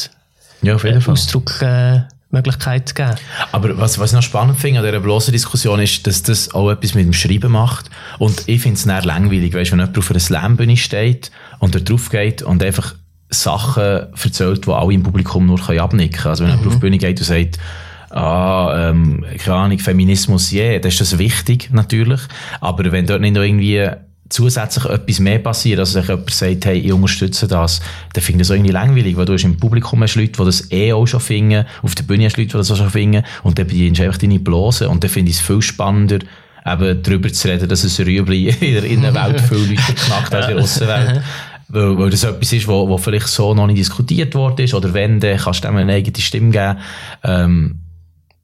ja, auf jeden äh, Ausdruck äh, Möglichkeit geben. Aber was, was ich noch spannend finde an dieser bloßen Diskussion ist, dass das auch etwas mit dem Schreiben macht. Und ich finde es näher langweilig, weißt, wenn jemand auf einer Slam-Bühne steht und da drauf geht und einfach Sachen erzählt, die alle im Publikum nur abnicken können. Also wenn mhm. jemand auf die Bühne geht und sagt, ah, ähm, keine Ahnung, Feminismus, yeah, dann ist das wichtig, natürlich. Aber wenn dort nicht noch irgendwie zusätzlich etwas mehr passiert, also sich jemand sagt, hey, ich unterstütze das, dann finde ich das irgendwie langweilig, weil du hast im Publikum hast Leute, die das eh auch schon finden, auf der Bühne hast Leute, die das auch schon finden, und dann bedienst du einfach deine Blase, und dann finde ich es viel spannender, eben darüber zu reden, dass es Rüebli in der Welt viele Leute knackt als in der Aussenwelt. weil, weil das etwas ist, wo, wo vielleicht so noch nicht diskutiert worden ist, oder wenn, dann kannst du dem eine eigene Stimme geben. Ähm,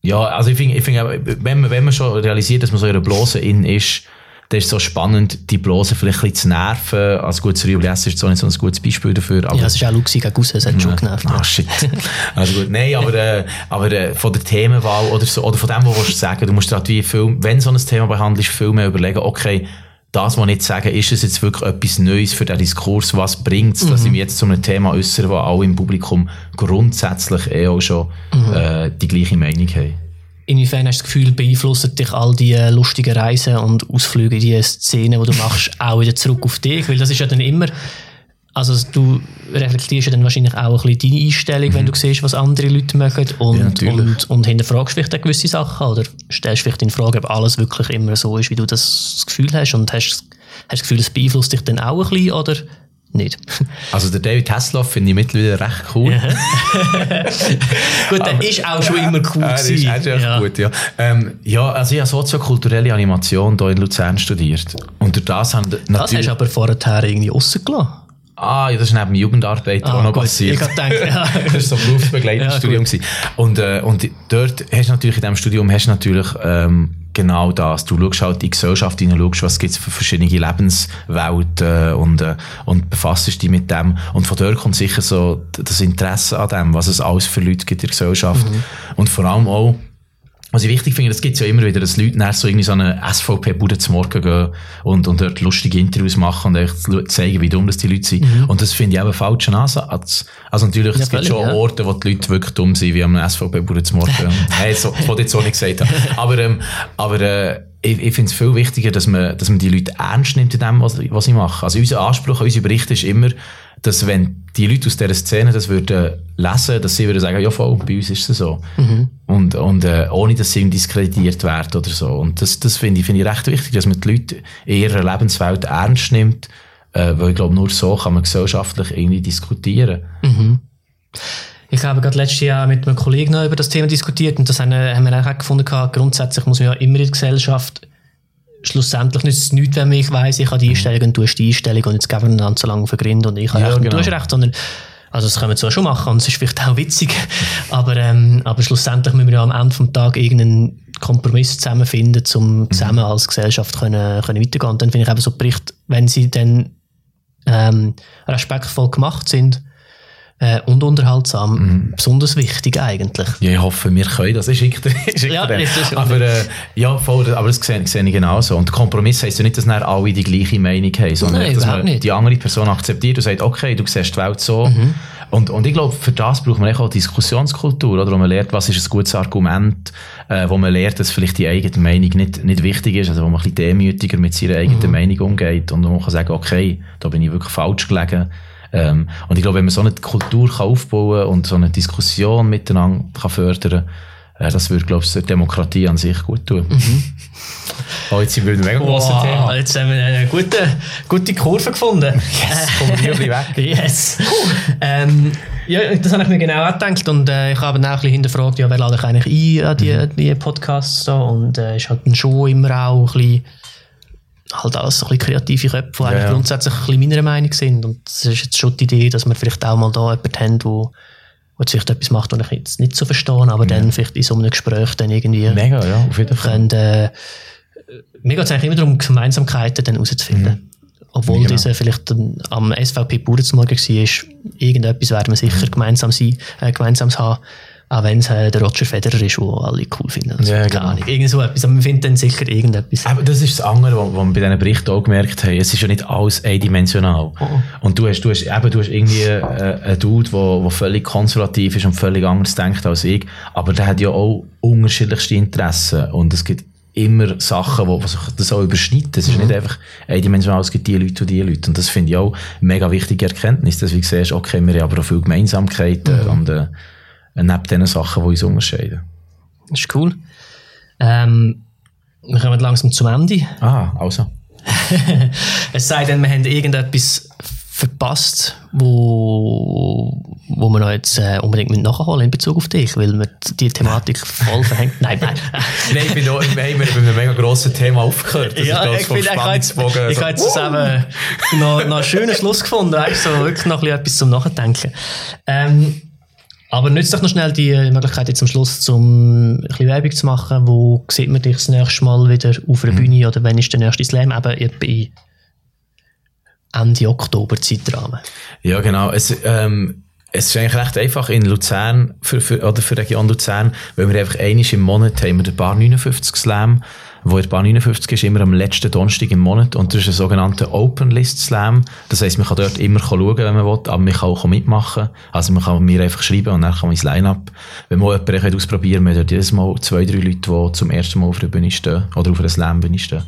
ja, also ich finde, ich find, wenn, man, wenn man schon realisiert, dass man so in einer Blase in ist, dann ist so spannend, die Blase vielleicht ein bisschen zu nerven. Als gutes Rüebli-Essen ist so nicht so ein gutes Beispiel dafür. Aber, ja, es ist auch Luxi gegen Gusse, es hat schon genervt. Ah, shit. also gut, nein, aber, äh, aber äh, von der Themenwahl oder, so, oder von dem, was du sagen du musst halt wie viel, wenn so ein Thema behandelst, viel mehr überlegen, okay, das, was ich jetzt sage, ist es jetzt wirklich etwas Neues für den Diskurs? Was bringt es, mhm. dass ich mich jetzt zu einem Thema äußere, wo alle im Publikum grundsätzlich eh auch schon mhm. äh, die gleiche Meinung haben? Inwiefern hast du das Gefühl, beeinflussen dich all die äh, lustigen Reisen und Ausflüge, die Szenen, die du machst, auch wieder zurück auf dich? Weil das ist ja dann immer also du reflektierst ja dann wahrscheinlich auch ein bisschen deine Einstellung, mhm. wenn du siehst, was andere Leute machen und, ja, und, und hinterfragst vielleicht auch gewisse Sachen oder stellst vielleicht in Frage, ob alles wirklich immer so ist, wie du das Gefühl hast und hast, hast das Gefühl, es beeinflusst dich dann auch ein bisschen oder nicht? Also der David Hasselhoff finde ich mittlerweile recht cool. gut, der ist auch schon immer cool Er ist, er ist echt ja. gut, ja. Ähm, ja, also ich habe soziokulturelle Animation hier in Luzern studiert und das haben natürlich... Das hast du aber vorher irgendwie rausgelassen. Ah, ja, das ist neben Jugendarbeit ah, auch noch gut. passiert. Ich gedacht, ja. das war so ein berufsbegleitendes Studium. Ja, und, äh, und dort hast du natürlich, in diesem Studium hast natürlich ähm, genau das. Du schaust halt in die Gesellschaft hinein, schaust, was gibt es für verschiedene Lebenswelten und, äh, und befasst dich mit dem. Und von dort kommt sicher so das Interesse an dem, was es alles für Leute gibt in der Gesellschaft. Mhm. Und vor allem auch, was ich wichtig finde, es gibt ja immer wieder, dass Leute nach so irgendwie so eine SVP-Bude zum Morgen gehen und, und dort lustige Interviews machen und echt zeigen, wie dumm das die Leute sind. Mhm. Und das finde ich auch einen falschen Ansatz. Also natürlich, ja, es gibt schon ja. Orte, wo die Leute wirklich dumm sind, wie am SVP-Bude zum Morgen. Nein, so, das wollte ich jetzt so nicht gesagt haben. Aber, ähm, aber, äh, ich, ich finde es viel wichtiger, dass man, dass man die Leute ernst nimmt in dem, was, was sie machen. Also unser Anspruch an unsere Berichte ist immer, dass wenn die Leute aus dieser Szene das würden lesen, dass sie würden sagen, ja voll, bei uns ist es so. Mhm. Und, und äh, ohne, dass sie diskreditiert werden oder so. Und das, das finde ich, find ich recht wichtig, dass man die Leute in ihrer Lebenswelt ernst nimmt, äh, weil ich glaube, nur so kann man gesellschaftlich irgendwie diskutieren. Mhm. Ich habe gerade letztes Jahr mit einem Kollegen über das Thema diskutiert und das haben, haben wir auch gefunden, grundsätzlich muss man ja immer in der Gesellschaft schlussendlich nützt es nichts, wenn ich weiss, ich habe die Einstellung und du hast die Einstellung und jetzt geben wir einander so lange den Grind und ich habe ja, recht genau. und du hast recht, sondern also das können wir zwar schon machen und es ist vielleicht auch witzig, aber, ähm, aber schlussendlich müssen wir ja am Ende vom Tag irgendeinen Kompromiss zusammenfinden, um mhm. zusammen als Gesellschaft können, können weitergehen. Und dann finde ich eben so Bericht, wenn sie dann ähm, respektvoll gemacht sind, äh, und unterhaltsam. Mhm. Besonders wichtig eigentlich. Ja, ich hoffe, wir können das. Ich schicke. Ja, ist aber äh, ja, voll, aber das sehe, sehe ich genauso. Und Kompromiss heisst ja nicht, dass alle die gleiche Meinung haben, sondern Nein, dass man nicht. die andere Person akzeptiert und sagt, okay, du siehst die Welt so. Mhm. Und, und ich glaube, für das braucht man auch Diskussionskultur, oder? Wo man lernt, was ist ein gutes Argument, äh, wo man lernt, dass vielleicht die eigene Meinung nicht, nicht wichtig ist, also wo man ein bisschen demütiger mit seiner eigenen mhm. Meinung umgeht und wo man kann sagen, okay, da bin ich wirklich falsch gelegen ähm, und ich glaube, wenn man so eine Kultur kann aufbauen und so eine Diskussion miteinander kann fördern kann, äh, das würde, glaube ich, der Demokratie an sich gut tun. Mhm. Oh, jetzt sind wir ein mega grosses Wow, Thema. jetzt haben wir eine gute, gute Kurve gefunden. Yes, kommen wir Rüebli weg. Yes. ähm, ja, das habe ich mir genau auch gedacht und äh, ich habe dann auch ein bisschen hinterfragt, ja, wer lade ich eigentlich ein an die, Mhm. die Podcasts da und äh, ist halt schon immer auch ein bisschen halt alles so ein bisschen kreative Köpfe, die eigentlich ja. grundsätzlich ein bisschen meiner Meinung sind und es ist jetzt schon die Idee, dass wir vielleicht auch mal da jemanden haben, wo, wo jetzt vielleicht etwas macht, was ich jetzt nicht so verstehe, aber dann vielleicht in so einem Gespräch dann irgendwie Mega, ja, auf jeden Fall. können, äh, mir geht es eigentlich immer darum, Gemeinsamkeiten dann herauszufinden. Obwohl Genau. dieser vielleicht am SVP Bauernmorgen war, irgendetwas werden wir sicher gemeinsam sein, äh, gemeinsames haben, auch wenn es äh, der Roger Federer ist, den alle cool finden. Also, Ja, keine genau. Ahnung, irgend so etwas, aber wir finden dann sicher irgendetwas. Aber das ist das andere, was wir bei diesen Berichten auch gemerkt haben. Es ist ja nicht alles eindimensional. Und du hast, du hast, eben, du hast irgendwie äh, einen Dude, der, der völlig konservativ ist und völlig anders denkt als ich. Aber der hat ja auch unterschiedlichste Interessen. Und es gibt immer Sachen, wo sich das auch überschneiden. Es ist nicht einfach eindimensional, es gibt die Leute und die Leute. Und das finde ich auch eine mega wichtige Erkenntnis, dass du siehst, okay, wir haben aber auch viele Gemeinsamkeiten und äh, neben diesen Sachen, die uns unterscheiden. Das ist cool. Ähm, wir kommen langsam zum Ende. Ah, also. es sei denn, wir haben irgendetwas verpasst, wo, wo wir noch jetzt äh, unbedingt mit nachholen in Bezug auf dich, weil wir die Thematik voll verhängt. Nein, nein. Nein, ich bin noch, wir haben bei einem mega grossen Thema aufgehört. Das ja, ist, ich ich habe jetzt, Spannungsbogen. ich habe jetzt zusammen noch, noch einen schönen Schluss gefunden, weißt, so wirklich noch ein bisschen etwas zum Nachdenken. Ähm, aber nützt doch noch schnell die Möglichkeit jetzt am Schluss, zum ein bisschen Werbung zu machen. Wo sieht man dich das nächste Mal wieder auf einer Bühne oder wann ist der nächste Slam? Eben etwa in Ende Oktober Zeitrahmen. Ja, genau. Es, ähm, es ist eigentlich recht einfach in Luzern, für, für, oder für die Region Luzern, weil wir einfach einmal im Monat haben wir den Bar 59 Slam, wo der Bar 59 ist immer am letzten Donnerstag im Monat und das ist ein sogenannter Open List Slam. Das heisst, man kann dort immer schauen, wenn man will, aber man kann auch mitmachen. Also man kann mir einfach schreiben und dann kann man ins Line-Up, wenn man jemanden ausprobieren haben dort jedes Mal zwei, drei Leute, die zum ersten Mal auf der Bühne stehen oder auf einer Slam-Bühne stehen.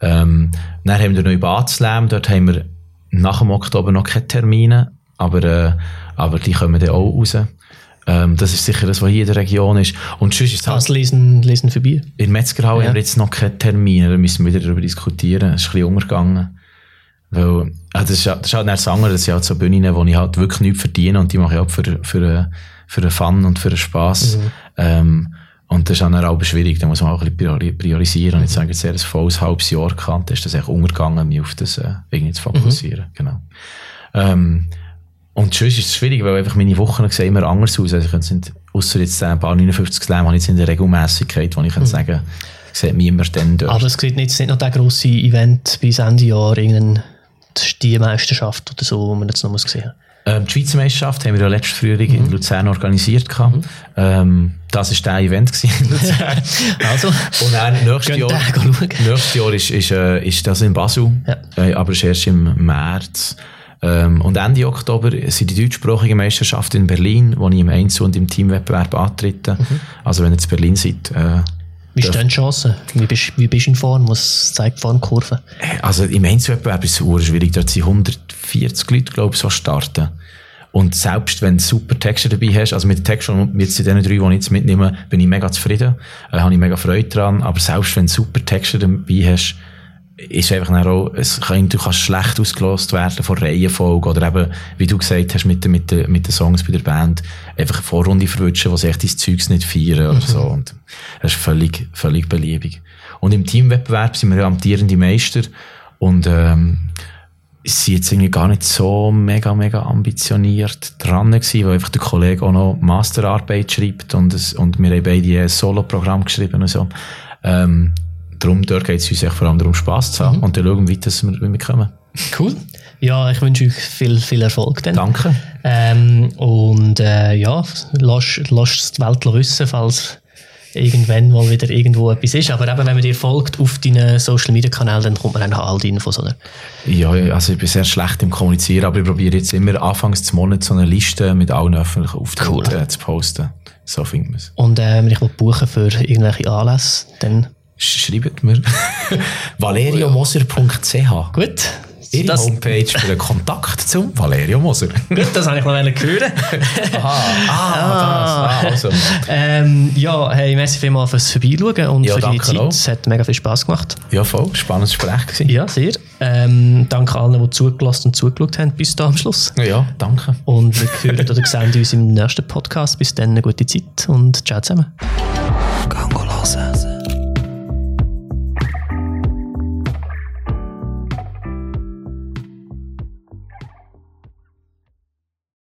Ähm, dann haben wir den neuen Bad Slam, dort haben wir nach dem Oktober noch keine Termine, aber, äh, aber die kommen dann auch raus. Ähm, das ist sicher das, was hier in der Region ist. Und sonst ist halt, Das lesen, lesen vorbei. in Metzgerhalle Ja. haben wir jetzt noch keine Termine, da müssen wir wieder darüber diskutieren. Es ist ein bisschen untergegangen. Weil, ah, das ist, das ist halt nicht das andere, das sind halt so Bühnen, wo ich halt wirklich nichts verdiene und die mache ich halt für, für, äh, für den Fun und für den Spass. Ähm, und das ist dann auch schwierig, da muss man auch ein bisschen priori- priorisieren. Und jetzt sagen jetzt ein volles halbes Jahr gehabt, ist das echt untergegangen, mich auf das äh, irgendwie zu fokussieren. Genau. Ähm, und sonst ist es schwierig, weil einfach meine Wochen sehen immer anders aus. Also ich könnte nicht, ausser jetzt ein paar 59 Slam, habe ich jetzt in der Regelmäßigkeit, wo ich kann sagen sieht mich immer dann dort. Aber es gibt nicht, nicht noch der grosse Event bis Ende Jahr, irgendeine die Meisterschaft oder so, wo man jetzt noch muss sehen muss. Ähm, die Schweizer Meisterschaft haben wir ja letztes Frühling in Luzern organisiert. gehabt. Ähm, das war der Event in Luzern. Also, Und dann nächstes Jahr, nächstes Jahr ist, ist, äh, ist das in Basel, Ja. äh, aber ist erst im März. Ähm, und Ende Oktober sind die deutschsprachige Meisterschaft in Berlin, wo ich im Einzel- und im Teamwettbewerb antrete. Also wenn ihr in Berlin seid, äh, wie stehen die Chancen? Wie bist, wie bist du in Form? Was zeigt die Formkurve? Also im Einzelwettbewerb ist es schwierig. Dort sind 140 Leute, glaube ich, so starten. Und selbst wenn du super Texte dabei hast, also mit den Texten, mit den drei, die ich jetzt mitnehme, bin ich mega zufrieden, äh, habe ich mega Freude dran. Aber selbst wenn du super Texte dabei hast, ist einfach dann auch, es kann, du kannst schlecht ausgelost werden von Reihenfolge oder eben, wie du gesagt hast, mit, den- mit, mit den Songs bei der Band, einfach eine Vorrunde verwünschen, wo sie echt dein Zeugs nicht feiern oder so. Und das ist völlig, völlig beliebig. Und im Teamwettbewerb sind wir ja amtierende Meister und, ähm, sind jetzt irgendwie gar nicht so mega, mega ambitioniert dran gewesen, weil einfach der Kollege auch noch Masterarbeit schreibt und, es, und wir haben beide ein Solo-Programm geschrieben und so. Ähm, darum, dort geht es uns echt vor allem darum, Spass zu haben und dann schauen wir, weiter, dass wir, wie wir kommen. Cool. Ja, ich wünsche euch viel, viel Erfolg dann. Danke. Ähm, und äh, ja, lass, lass die Welt wissen, falls irgendwann mal wieder irgendwo etwas ist. Aber eben, wenn man dir folgt auf deinen Social Media Kanälen, dann kommt man dann all die Infos, oder? Ja, also ich bin sehr schlecht im Kommunizieren, aber ich probiere jetzt immer anfangs des Monats so eine Liste mit allen öffentlichen Auftritten Cool. äh, zu posten. So findet man es. Und äh, wenn ich buchen für irgendwelche Anlässe, dann Schreibt mir. valeriomoser.ch gut. Ihre das, Homepage für den Kontakt zum Valerio Moser. Gut, das habe ich noch hören. Aha, ah, das. Ah, also. ähm, ja, hey, merci vielmals fürs Vorbeischauen und Ja, für deine danke Zeit. auch. Es hat mega viel Spass gemacht. Ja, voll. Spannendes Gespräch gewesen. Ja, sehr. Ähm, danke allen, die zugelassen und zugeschaut haben bis da am Schluss. Ja, danke. Und wir hören oder sehen uns im nächsten Podcast. Bis dann eine gute Zeit und ciao zusammen. Gangolose.